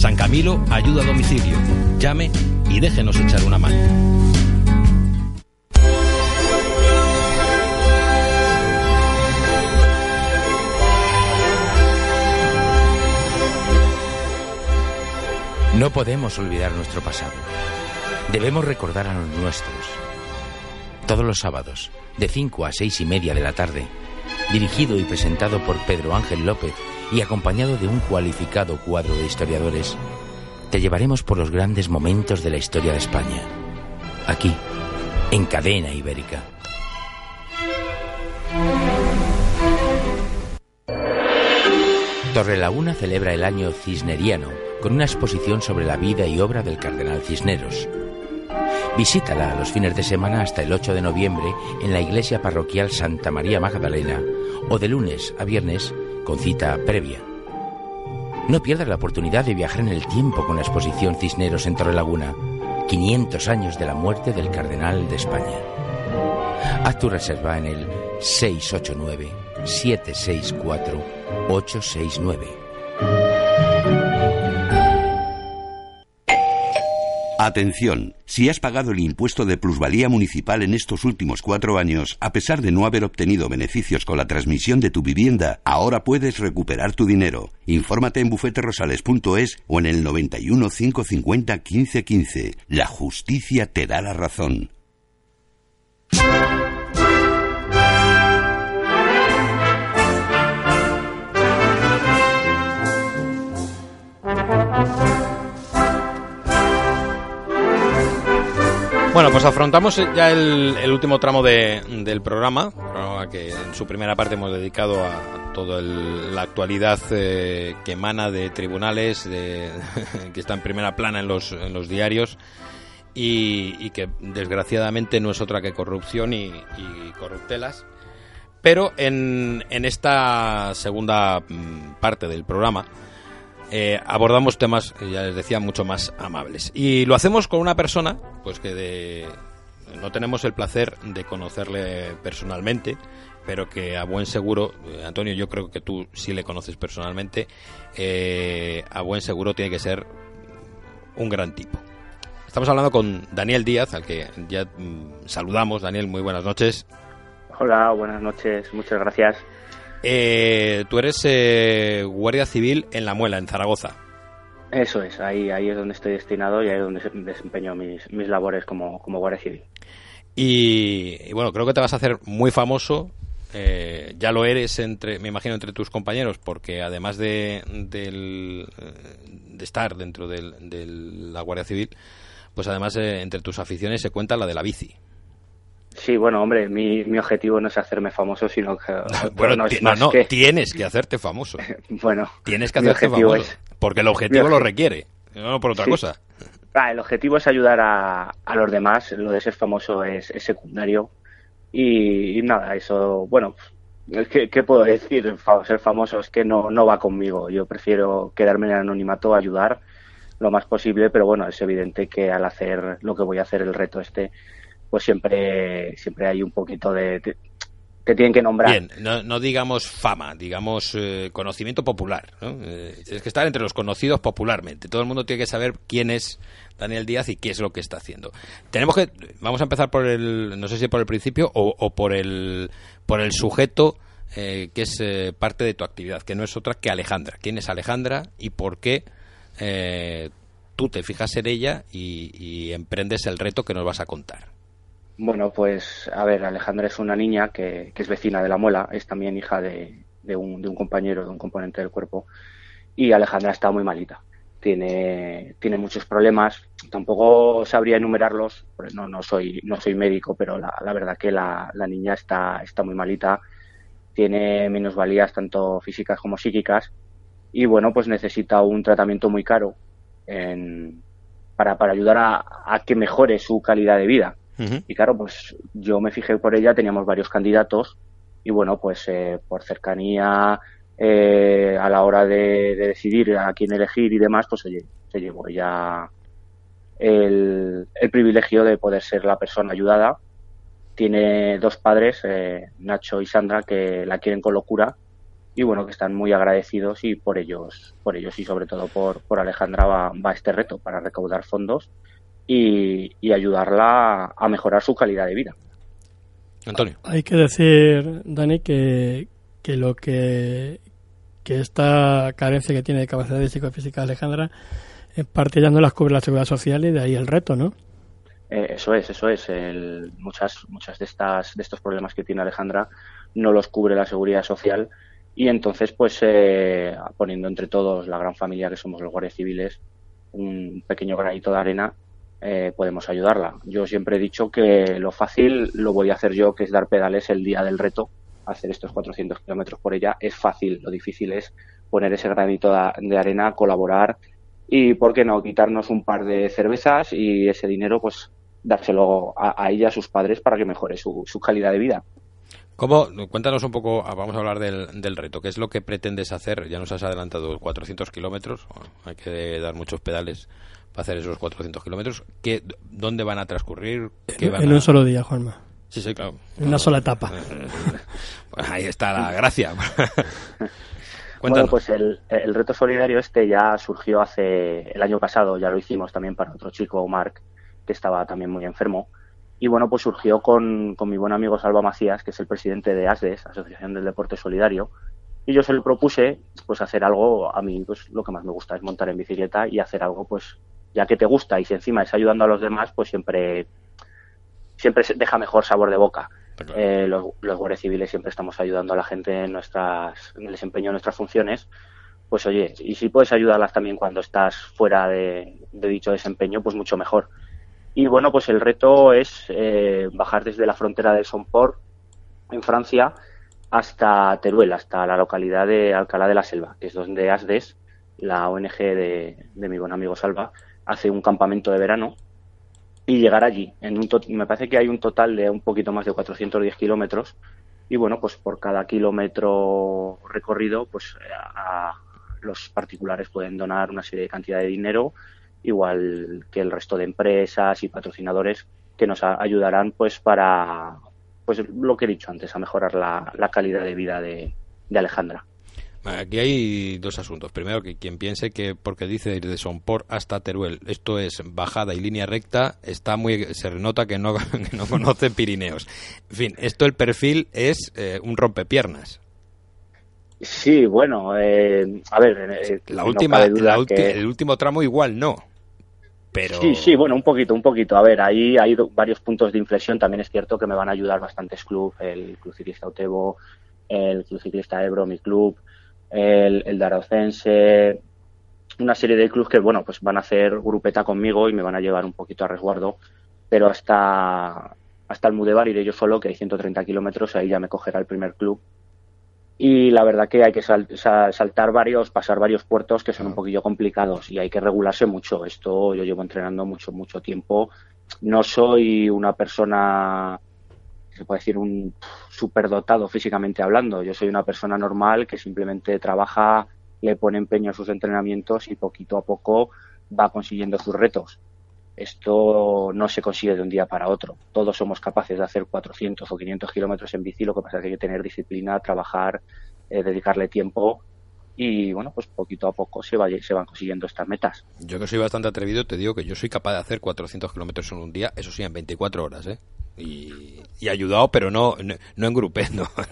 San Camilo ayuda a domicilio. Llame y déjenos echar una mano. No podemos olvidar nuestro pasado. Debemos recordar a los nuestros. Todos los sábados, de 5 a 6 y media de la tarde, dirigido y presentado por Pedro Ángel López y acompañado de un cualificado cuadro de historiadores, te llevaremos por los grandes momentos de la historia de España. Aquí, en Cadena Ibérica. Torrelaguna celebra el año cisneriano con una exposición sobre la vida y obra del cardenal Cisneros. Visítala los fines de semana hasta el 8 de noviembre en la iglesia parroquial Santa María Magdalena o de lunes a viernes con cita previa. No pierdas la oportunidad de viajar en el tiempo con la exposición Cisneros en Torrelaguna, 500 años de la muerte del cardenal de España. Haz tu reserva en el 689 764 869. Atención, si has pagado el impuesto de plusvalía municipal en estos últimos cuatro años, a pesar de no haber obtenido beneficios con la transmisión de tu vivienda, ahora puedes recuperar tu dinero. Infórmate en bufeterosales.es o en el 91 550 1515. La justicia te da la razón. Bueno, pues afrontamos ya el, último tramo del programa, que en su primera parte hemos dedicado a toda la actualidad eh, que emana de tribunales, de, [laughs] que está en primera plana en los, en los diarios y, que desgraciadamente no es otra que corrupción y, corruptelas. Pero en, en esta segunda mm, parte del programa eh, abordamos temas, ya les decía, mucho más amables. Y lo hacemos con una persona, pues que de, no tenemos el placer de conocerle personalmente, pero que a buen seguro, eh, Antonio, yo creo que tú sí le conoces personalmente, eh, a buen seguro tiene que ser un gran tipo. Estamos hablando con Daniel Díaz, al que ya mm, saludamos. Daniel, muy buenas noches. Hola, buenas noches, muchas gracias. Eh, tú eres eh, guardia civil en La Muela, en Zaragoza. Eso es, ahí, ahí es donde estoy destinado y ahí es donde desempeño mis, mis labores como, como guardia civil. Y, bueno, creo que te vas a hacer muy famoso. Eh, ya lo eres, entre, me imagino, entre tus compañeros, porque además de, de estar dentro de la Guardia Civil, pues además entre tus aficiones se cuenta la de la bici. Sí, bueno, hombre, mi, mi objetivo no es hacerme famoso, sino que... [laughs] bueno, no, es no, tienes que hacerte famoso. [laughs] bueno, tienes que hacerte famoso, porque el objetivo lo requiere, no por otra cosa. Ah, el objetivo es ayudar a, a, los demás, lo de ser famoso es, es secundario. Y, nada, eso, bueno, ¿qué, ¿qué, puedo decir? Ser famoso es que no, no va conmigo. Yo prefiero quedarme en el anonimato, ayudar lo más posible, pero bueno, es evidente que al hacer lo que voy a hacer, el reto este, pues siempre, siempre hay un poquito de, que tienen que nombrar. Bien, no, digamos fama, digamos eh, conocimiento popular. ¿no? Eh, que estar entre los conocidos popularmente. Todo el mundo tiene que saber quién es Daniel Díaz y qué es lo que está haciendo. Tenemos que, vamos a empezar por el, no sé si por el principio o, por el, por el sujeto eh, que es parte de tu actividad, que no es otra que Alejandra. ¿Quién es Alejandra y por qué tú te fijas en ella y emprendes el reto que nos vas a contar? Bueno, pues a ver, Alejandra es una niña que, es vecina de la muela, es también hija de, un, de, un, compañero, de un componente del cuerpo, y Alejandra está muy malita. Tiene, tiene muchos problemas, tampoco sabría enumerarlos, no, no, soy, no soy médico, pero la, verdad que la, niña está, está muy malita, tiene minusvalías tanto físicas como psíquicas, y bueno, pues necesita un tratamiento muy caro para, para ayudar a que mejore su calidad de vida y claro, pues yo me fijé por ella, teníamos varios candidatos y bueno, pues eh, por cercanía eh, a la hora de, decidir a quién elegir y demás, pues se llevó ella el, privilegio de poder ser la persona ayudada. Tiene dos padres, eh, Nacho y Sandra, que la quieren con locura y bueno, que están muy agradecidos y por ellos, por ellos y sobre todo por, por Alejandra va, va este reto para recaudar fondos y, ayudarla a mejorar su calidad de vida. Antonio. Hay que decir, Dani, que, que lo que, que esta carencia que tiene de capacidades psicofísicas Alejandra, en parte ya no las cubre la seguridad social y de ahí el reto, ¿no? Eh, eso es, eso es. muchas muchas de estas de estos problemas que tiene Alejandra no los cubre la seguridad social y entonces, pues, eh, poniendo entre todos la gran familia que somos los guardias civiles, un pequeño granito de arena eh, podemos ayudarla. Yo siempre he dicho que lo fácil lo voy a hacer yo, que es dar pedales el día del reto, hacer estos 400 kilómetros por ella. Es fácil, lo difícil es poner ese granito de arena, colaborar y, ¿por qué no?, quitarnos un par de cervezas y ese dinero, pues, dárselo a, ella, a sus padres, para que mejore su, calidad de vida. ¿Cómo? Cuéntanos un poco, ah, vamos a hablar del, del, reto. ¿Qué es lo que pretendes hacer? Ya nos has adelantado 400 kilómetros, hay que dar muchos pedales hacer esos 400 kilómetros. ¿Dónde van a transcurrir? en, un solo día, Juanma. Sí, sí, claro. En una sola etapa. [laughs] Pues ahí está la gracia. [laughs] bueno, pues el, reto solidario este ya surgió hace el año pasado, ya lo hicimos también para otro chico, Marc, que estaba también muy enfermo. Y bueno, pues surgió con, con mi buen amigo Salva Macías, que es el presidente de ASDES, Asociación del Deporte Solidario, y yo se lo propuse pues hacer algo a mí pues lo que más me gusta es montar en bicicleta y hacer algo pues ya que te gusta y si encima es ayudando a los demás, pues siempre, siempre deja mejor sabor de boca. Eh, los, los guardias civiles siempre estamos ayudando a la gente en, nuestras, en el desempeño de nuestras funciones. Pues oye, y si puedes ayudarlas también cuando estás fuera de, dicho desempeño, pues mucho mejor. Y bueno, pues el reto es eh, bajar desde la frontera de Somport, en Francia, hasta Teruel, hasta la localidad de Alcalá de la Selva, que es donde ASDES, la ONG de, mi buen amigo Salva, hace un campamento de verano y llegar allí. En un me parece que hay un total de un poquito más de 410 kilómetros y bueno, pues por cada kilómetro recorrido, pues los particulares pueden donar una serie de cantidad de dinero, igual que el resto de empresas y patrocinadores que nos ayudarán pues para pues lo que he dicho antes, a mejorar la, calidad de vida de, Alejandra. Aquí hay dos asuntos. Primero, que quien piense que porque dice ir de Sonpor hasta Teruel, esto es bajada y línea recta, está muy se nota que no, [laughs] no conoce Pirineos. En fin, esto el perfil es eh, un rompepiernas. Sí, bueno, eh, a ver, eh, la última, el último tramo igual no. Pero... Sí, sí, bueno, un poquito, un poquito. A ver, ahí hay varios puntos de inflexión. También es cierto que me van a ayudar bastantes clubes, el Club Ciclista Otebo, el Club Ciclista Ebro, mi club, el, el Darocense, una serie de clubes que, bueno, pues van a hacer grupeta conmigo y me van a llevar un poquito a resguardo. Pero hasta, hasta el Mudevar iré yo solo, que hay 130 kilómetros, ahí ya me cogerá el primer club y la verdad que hay que saltar varios, pasar varios puertos que son un poquillo complicados y hay que regularse mucho. Esto yo llevo entrenando mucho, mucho tiempo. No soy una persona, se puede decir, un superdotado físicamente hablando. Yo soy una persona normal que simplemente trabaja, le pone empeño a sus entrenamientos y poquito a poco va consiguiendo sus retos. Esto no se consigue de un día para otro. Todos somos capaces de hacer 400 o 500 kilómetros en bici, lo que pasa es que hay que tener disciplina, trabajar, eh, dedicarle tiempo y bueno, pues poquito a poco se, se van consiguiendo estas metas. Yo que soy bastante atrevido, te digo que yo soy capaz de hacer 400 kilómetros en un día, eso sí, en 24 horas, ¿eh? Y, ayudado, pero no, no, en grupos,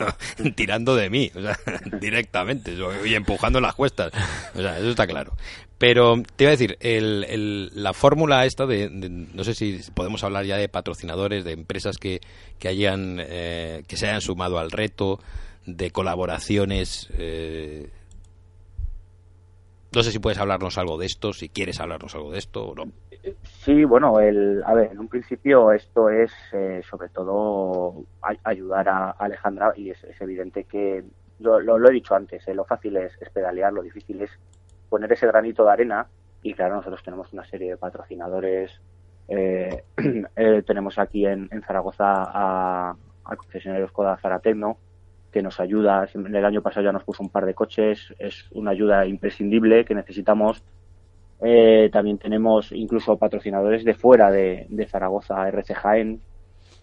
[laughs] tirando de mí, o sea, [laughs] directamente, y empujando las cuestas, o sea, eso está claro. Pero te iba a decir, el, la fórmula esta de, no sé si podemos hablar ya de patrocinadores, de empresas que, que hayan, eh, que se hayan sumado al reto, de colaboraciones, eh, no sé si puedes hablarnos algo de esto, si quieres hablarnos algo de esto o no. Sí, bueno, el, a ver, en un principio esto es eh, sobre todo ayudar a Alejandra y es, evidente que, lo, lo, he dicho antes, eh, lo fácil es, pedalear, lo difícil es poner ese granito de arena y claro, nosotros tenemos una serie de patrocinadores. Eh, [clears throat] tenemos aquí en, Zaragoza a, al concesionario Skoda Zaratecno, que nos ayuda. El año pasado ya nos puso un par de coches, es una ayuda imprescindible que necesitamos. Eh, también tenemos incluso patrocinadores de fuera de, Zaragoza, RC Jaén,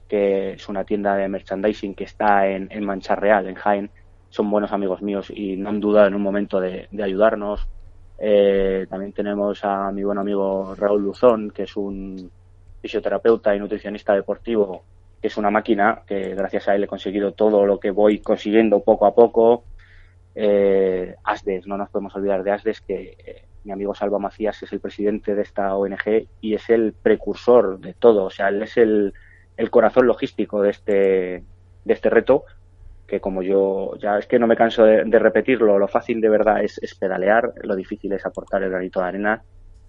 que es una tienda de merchandising que está en, en Mancha Real, en Jaén. Son buenos amigos míos y no han dudado en un momento de, ayudarnos. Eh, también tenemos a mi buen amigo Raúl Luzón, que es un fisioterapeuta y nutricionista deportivo es una máquina que gracias a él he conseguido todo lo que voy consiguiendo poco a poco. Eh, ASDES, no nos podemos olvidar de ASDES, que eh, mi amigo Salva Macías es el presidente de esta ONG y es el precursor de todo, o sea, él es el, el corazón logístico de este, de este reto, que como yo ya es que no me canso de, repetirlo, lo fácil de verdad es, es, pedalear, lo difícil es aportar el granito de arena.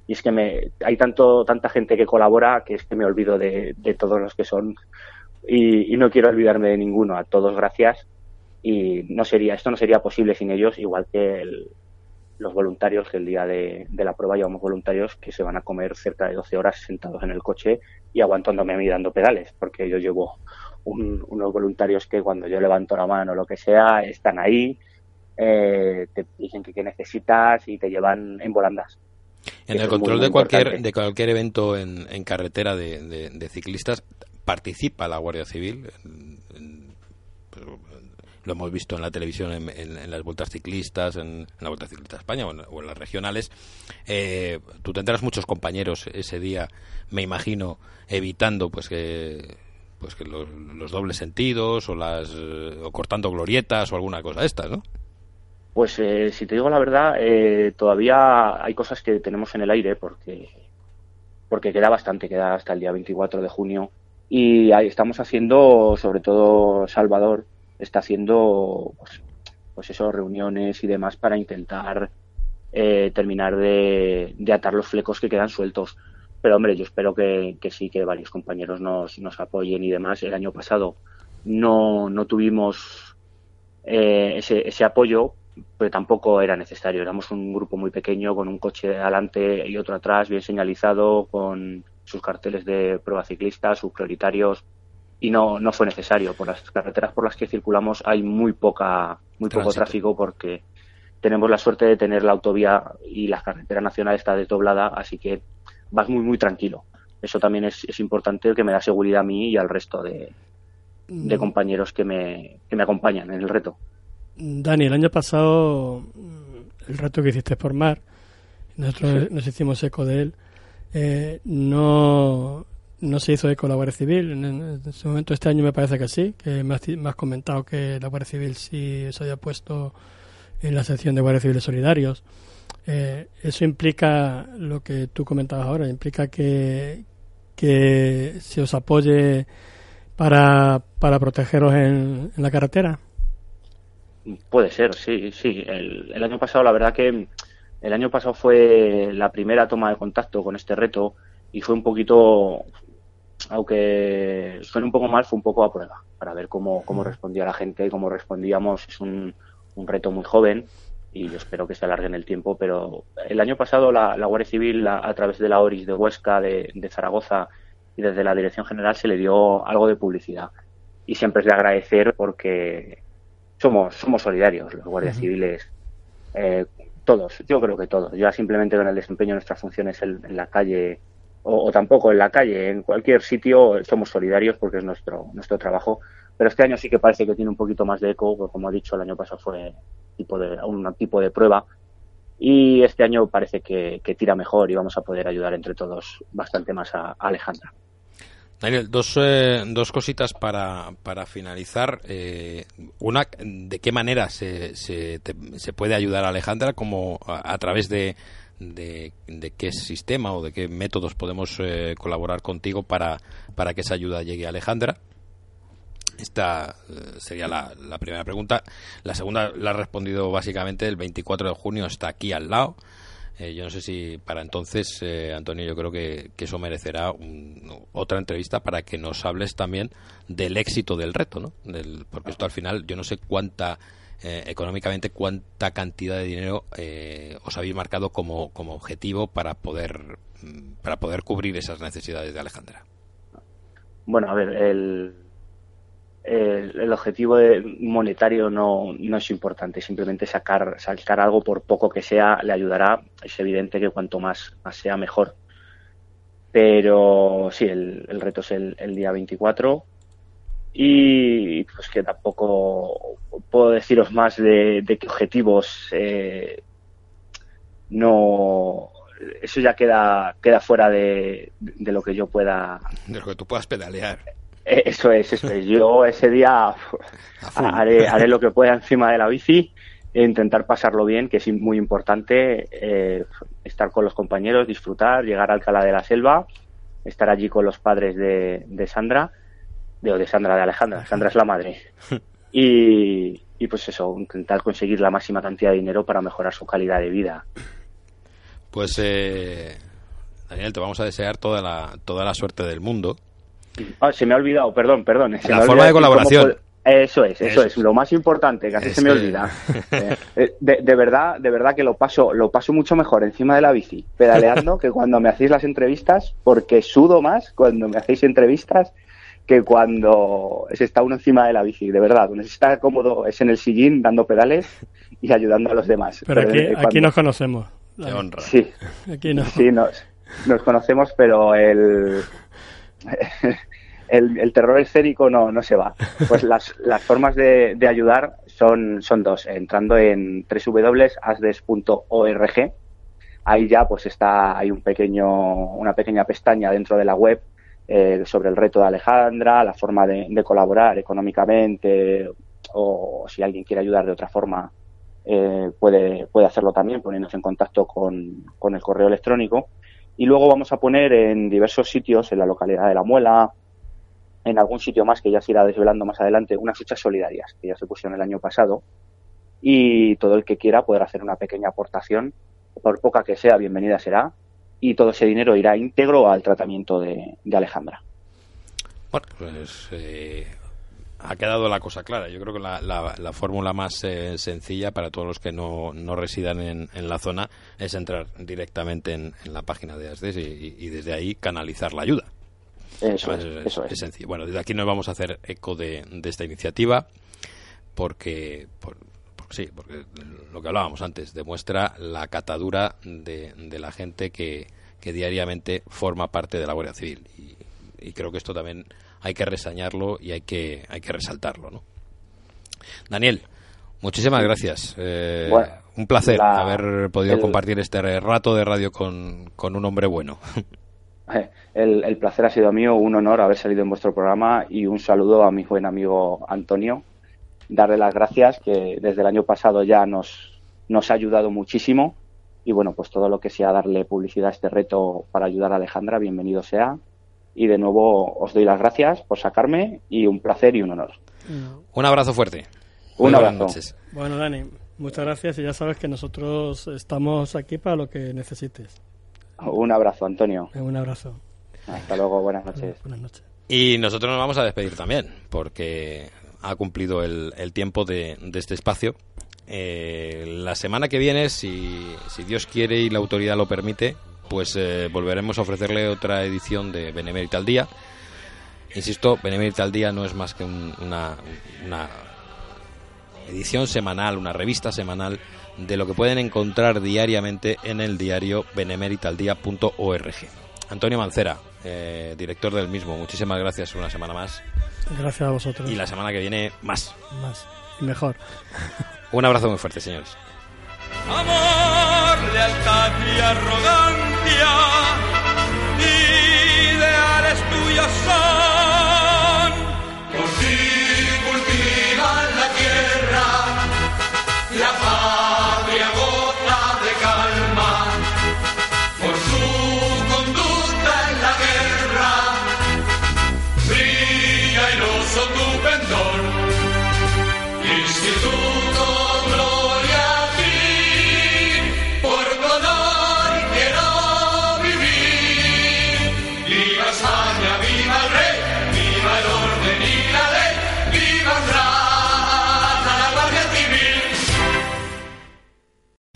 Y es que me, hay tanto, tanta gente que colabora que es que me olvido de, de todos los que son y, no quiero olvidarme de ninguno. A todos gracias y no sería esto no sería posible sin ellos, igual que los voluntarios que el día de, la prueba llevamos voluntarios que se van a comer cerca de 12 horas sentados en el coche y aguantándome a mí dando pedales, porque yo llevo unos voluntarios que cuando yo levanto la mano o lo que sea, están ahí, eh, te dicen que qué necesitas y te llevan en volandas. En el control de cualquier de cualquier evento en, en carretera de, de, ciclistas participa la Guardia Civil. Lo hemos visto en la televisión en, las vueltas ciclistas, en, la Vuelta Ciclista de España o en, las regionales. Eh, tú tendrás muchos compañeros ese día, me imagino, evitando pues que pues que los, dobles sentidos o las o cortando glorietas o alguna cosa de estas, ¿no? Pues eh, si te digo la verdad, eh, todavía hay cosas que tenemos en el aire porque porque queda bastante, queda hasta el día 24 de junio y ahí estamos haciendo, sobre todo Salvador, está haciendo pues, pues eso, reuniones y demás para intentar eh, terminar de, atar los flecos que quedan sueltos. pero hombre, yo espero que, sí, que varios compañeros nos, nos apoyen y demás. El año pasado no, no tuvimos eh, ese, ese apoyo, pero tampoco era necesario. Éramos un grupo muy pequeño, con un coche adelante y otro atrás, bien señalizado, con sus carteles de prueba ciclista, sus prioritarios, y no, no fue necesario. Por las carreteras por las que circulamos hay muy poca, muy poco tráfico porque tenemos la suerte de tener la autovía y la carretera nacional está desdoblada, así que vas muy, muy tranquilo. Eso también es, es importante, que me da seguridad a mí y al resto de, de mm. compañeros que me, que me acompañan en el reto. Dani, el año pasado, el reto que hiciste por mar, nosotros nos hicimos eco de él, eh, no, no se hizo eco la Guardia Civil. En, ese momento, este año me parece que sí, que me has, comentado que la Guardia Civil sí se había puesto en la sección de Guardia Civiles Solidarios. Eh, eso implica lo que tú comentabas ahora, implica que, que se os apoye para, para protegeros en, la carretera. Puede ser, sí, sí. El, el año pasado, la verdad que el año pasado fue la primera toma de contacto con este reto y fue un poquito, aunque suene un poco mal, fue un poco a prueba para ver cómo, cómo respondía la gente, cómo respondíamos. Es un, un reto muy joven y yo espero que se alargue en el tiempo, pero el año pasado la, Guardia Civil, a, través de la ORIS de Huesca, de, Zaragoza y desde la Dirección General se le dio algo de publicidad. Y siempre es de agradecer porque somos, somos solidarios los guardias civiles. Eh, todos, yo creo que todos. Ya simplemente con el desempeño de nuestras funciones en, la calle o, tampoco en la calle, en cualquier sitio somos solidarios porque es nuestro, nuestro trabajo. Pero este año sí que parece que tiene un poquito más de eco, porque como he dicho, el año pasado fue tipo de, un tipo de prueba. Y este año parece que, tira mejor y vamos a poder ayudar entre todos bastante más a, Alejandra. Daniel, dos, eh, dos cositas para, para finalizar. Eh, una, ¿de qué manera se, se, se, puede ayudar a Alejandra? como a, través de, de, qué sistema o de qué métodos podemos eh, colaborar contigo para, para que esa ayuda llegue a Alejandra? Esta eh, sería la, primera pregunta. La segunda la ha respondido básicamente el 24 de junio, está aquí al lado. Eh, yo no sé si para entonces, eh, Antonio, yo creo que, eso merecerá otra entrevista para que nos hables también del éxito del reto, ¿no? porque esto al final, yo no sé cuánta, económicamente, cuánta cantidad de dinero os habéis marcado como, como objetivo para poder, para poder cubrir esas necesidades de Alejandra. Bueno, a ver, el, el, objetivo monetario no, no, es importante, simplemente sacar, sacar algo por poco que sea le ayudará. Es evidente que cuanto más, más sea, mejor. Pero sí, el, el reto es el, el, día 24 y pues que tampoco puedo deciros más de, de qué objetivos eh, no eso ya queda queda fuera de, de, lo que yo pueda de lo que tú puedas pedalear eso es, eso es. Yo ese día haré, haré lo que pueda encima de la bici e intentar pasarlo bien, que es muy importante eh, estar con los compañeros, disfrutar, llegar a Alcalá de la Selva, estar allí con los padres de, de Sandra, de, de Sandra, de Alejandra, Sandra es la madre, [laughs] y, y pues eso, intentar conseguir la máxima cantidad de dinero para mejorar su calidad de vida. Pues eh, Daniel, te vamos a desear toda la, toda la suerte del mundo Ah, se me ha olvidado, perdón, perdón. la forma de colaboración. Eso es, eso, es, lo más importante, así se me olvida. [laughs] Eh, eh, de, verdad, de verdad que lo paso, lo paso mucho mejor encima de la bici, pedaleando, que cuando me hacéis las entrevistas, porque sudo más cuando me hacéis entrevistas que cuando se está uno encima de la bici, de verdad. Donde se está cómodo es en el sillín, dando pedales y ayudando a los demás. Pero, aquí, eh, aquí nos conocemos. honra. Sí, aquí sí nos, nos conocemos, pero el [laughs] el, terror escénico no, no se va. Pues [laughs] las, las formas de, ayudar son, son dos. Entrando en www.asdes.org, ahí ya pues está, hay un pequeño, una pequeña pestaña dentro de la web eh, sobre el reto de Alejandra, la forma de, colaborar económicamente o si alguien quiere ayudar de otra forma eh, puede, puede hacerlo también poniéndose en contacto con, con el correo electrónico. Y luego vamos a poner en diversos sitios, en la localidad de La Muela, en algún sitio más que ya se irá desvelando más adelante, unas fechas solidarias que ya se pusieron el año pasado. Y todo el que quiera poder hacer una pequeña aportación, por poca que sea, bienvenida será. y todo ese dinero irá íntegro al tratamiento de, Alejandra. Bueno, pues eh, ha quedado la cosa clara. Yo creo que la, la, fórmula más eh, sencilla para todos los que no, no residan en, en, la zona es entrar directamente en, la página de ASDES y, desde ahí canalizar la ayuda. Eso, es, eso es. sencillo. Bueno, desde aquí nos vamos a hacer eco de, esta iniciativa porque, sí, porque lo que hablábamos antes demuestra la catadura de, de la gente que, que diariamente forma parte de la Guardia Civil. Y, y creo que esto también hay que resañarlo y hay que, hay que resaltarlo, ¿no? Daniel, muchísimas gracias. Eh, un placer haber podido compartir este rato de radio con, un hombre bueno. [laughs] El, el, placer ha sido mío, un honor haber salido en vuestro programa y un saludo a mi buen amigo Antonio. Darle las gracias, que desde el año pasado ya nos, nos ha ayudado muchísimo. Y bueno, pues todo lo que sea darle publicidad a este reto para ayudar a Alejandra, bienvenido sea y de nuevo os doy las gracias por sacarme y un placer y un honor. Un abrazo fuerte. Un abrazo. Bueno, Dani, muchas gracias y ya sabes que nosotros estamos aquí para lo que necesites. Un abrazo, Antonio. Un abrazo. Hasta luego, buenas noches. Buenas noches. Y nosotros nos vamos a despedir también, porque ha cumplido el, tiempo de, este espacio. Eh, la semana que viene, si, si Dios quiere y la autoridad lo permite, pues eh, volveremos a ofrecerle otra edición de Benemérita al Día. Insisto, Benemérita al Día no es más que una, una edición semanal, una revista semanal de lo que pueden encontrar diariamente en el diario benemeritaldia.org. Antonio Mancera, eh, director del mismo, muchísimas gracias una semana más. Gracias a vosotros. Y la semana que viene más. Más y mejor. Un abrazo muy fuerte, señores. Amor, lealtad y arrogancia, 呀。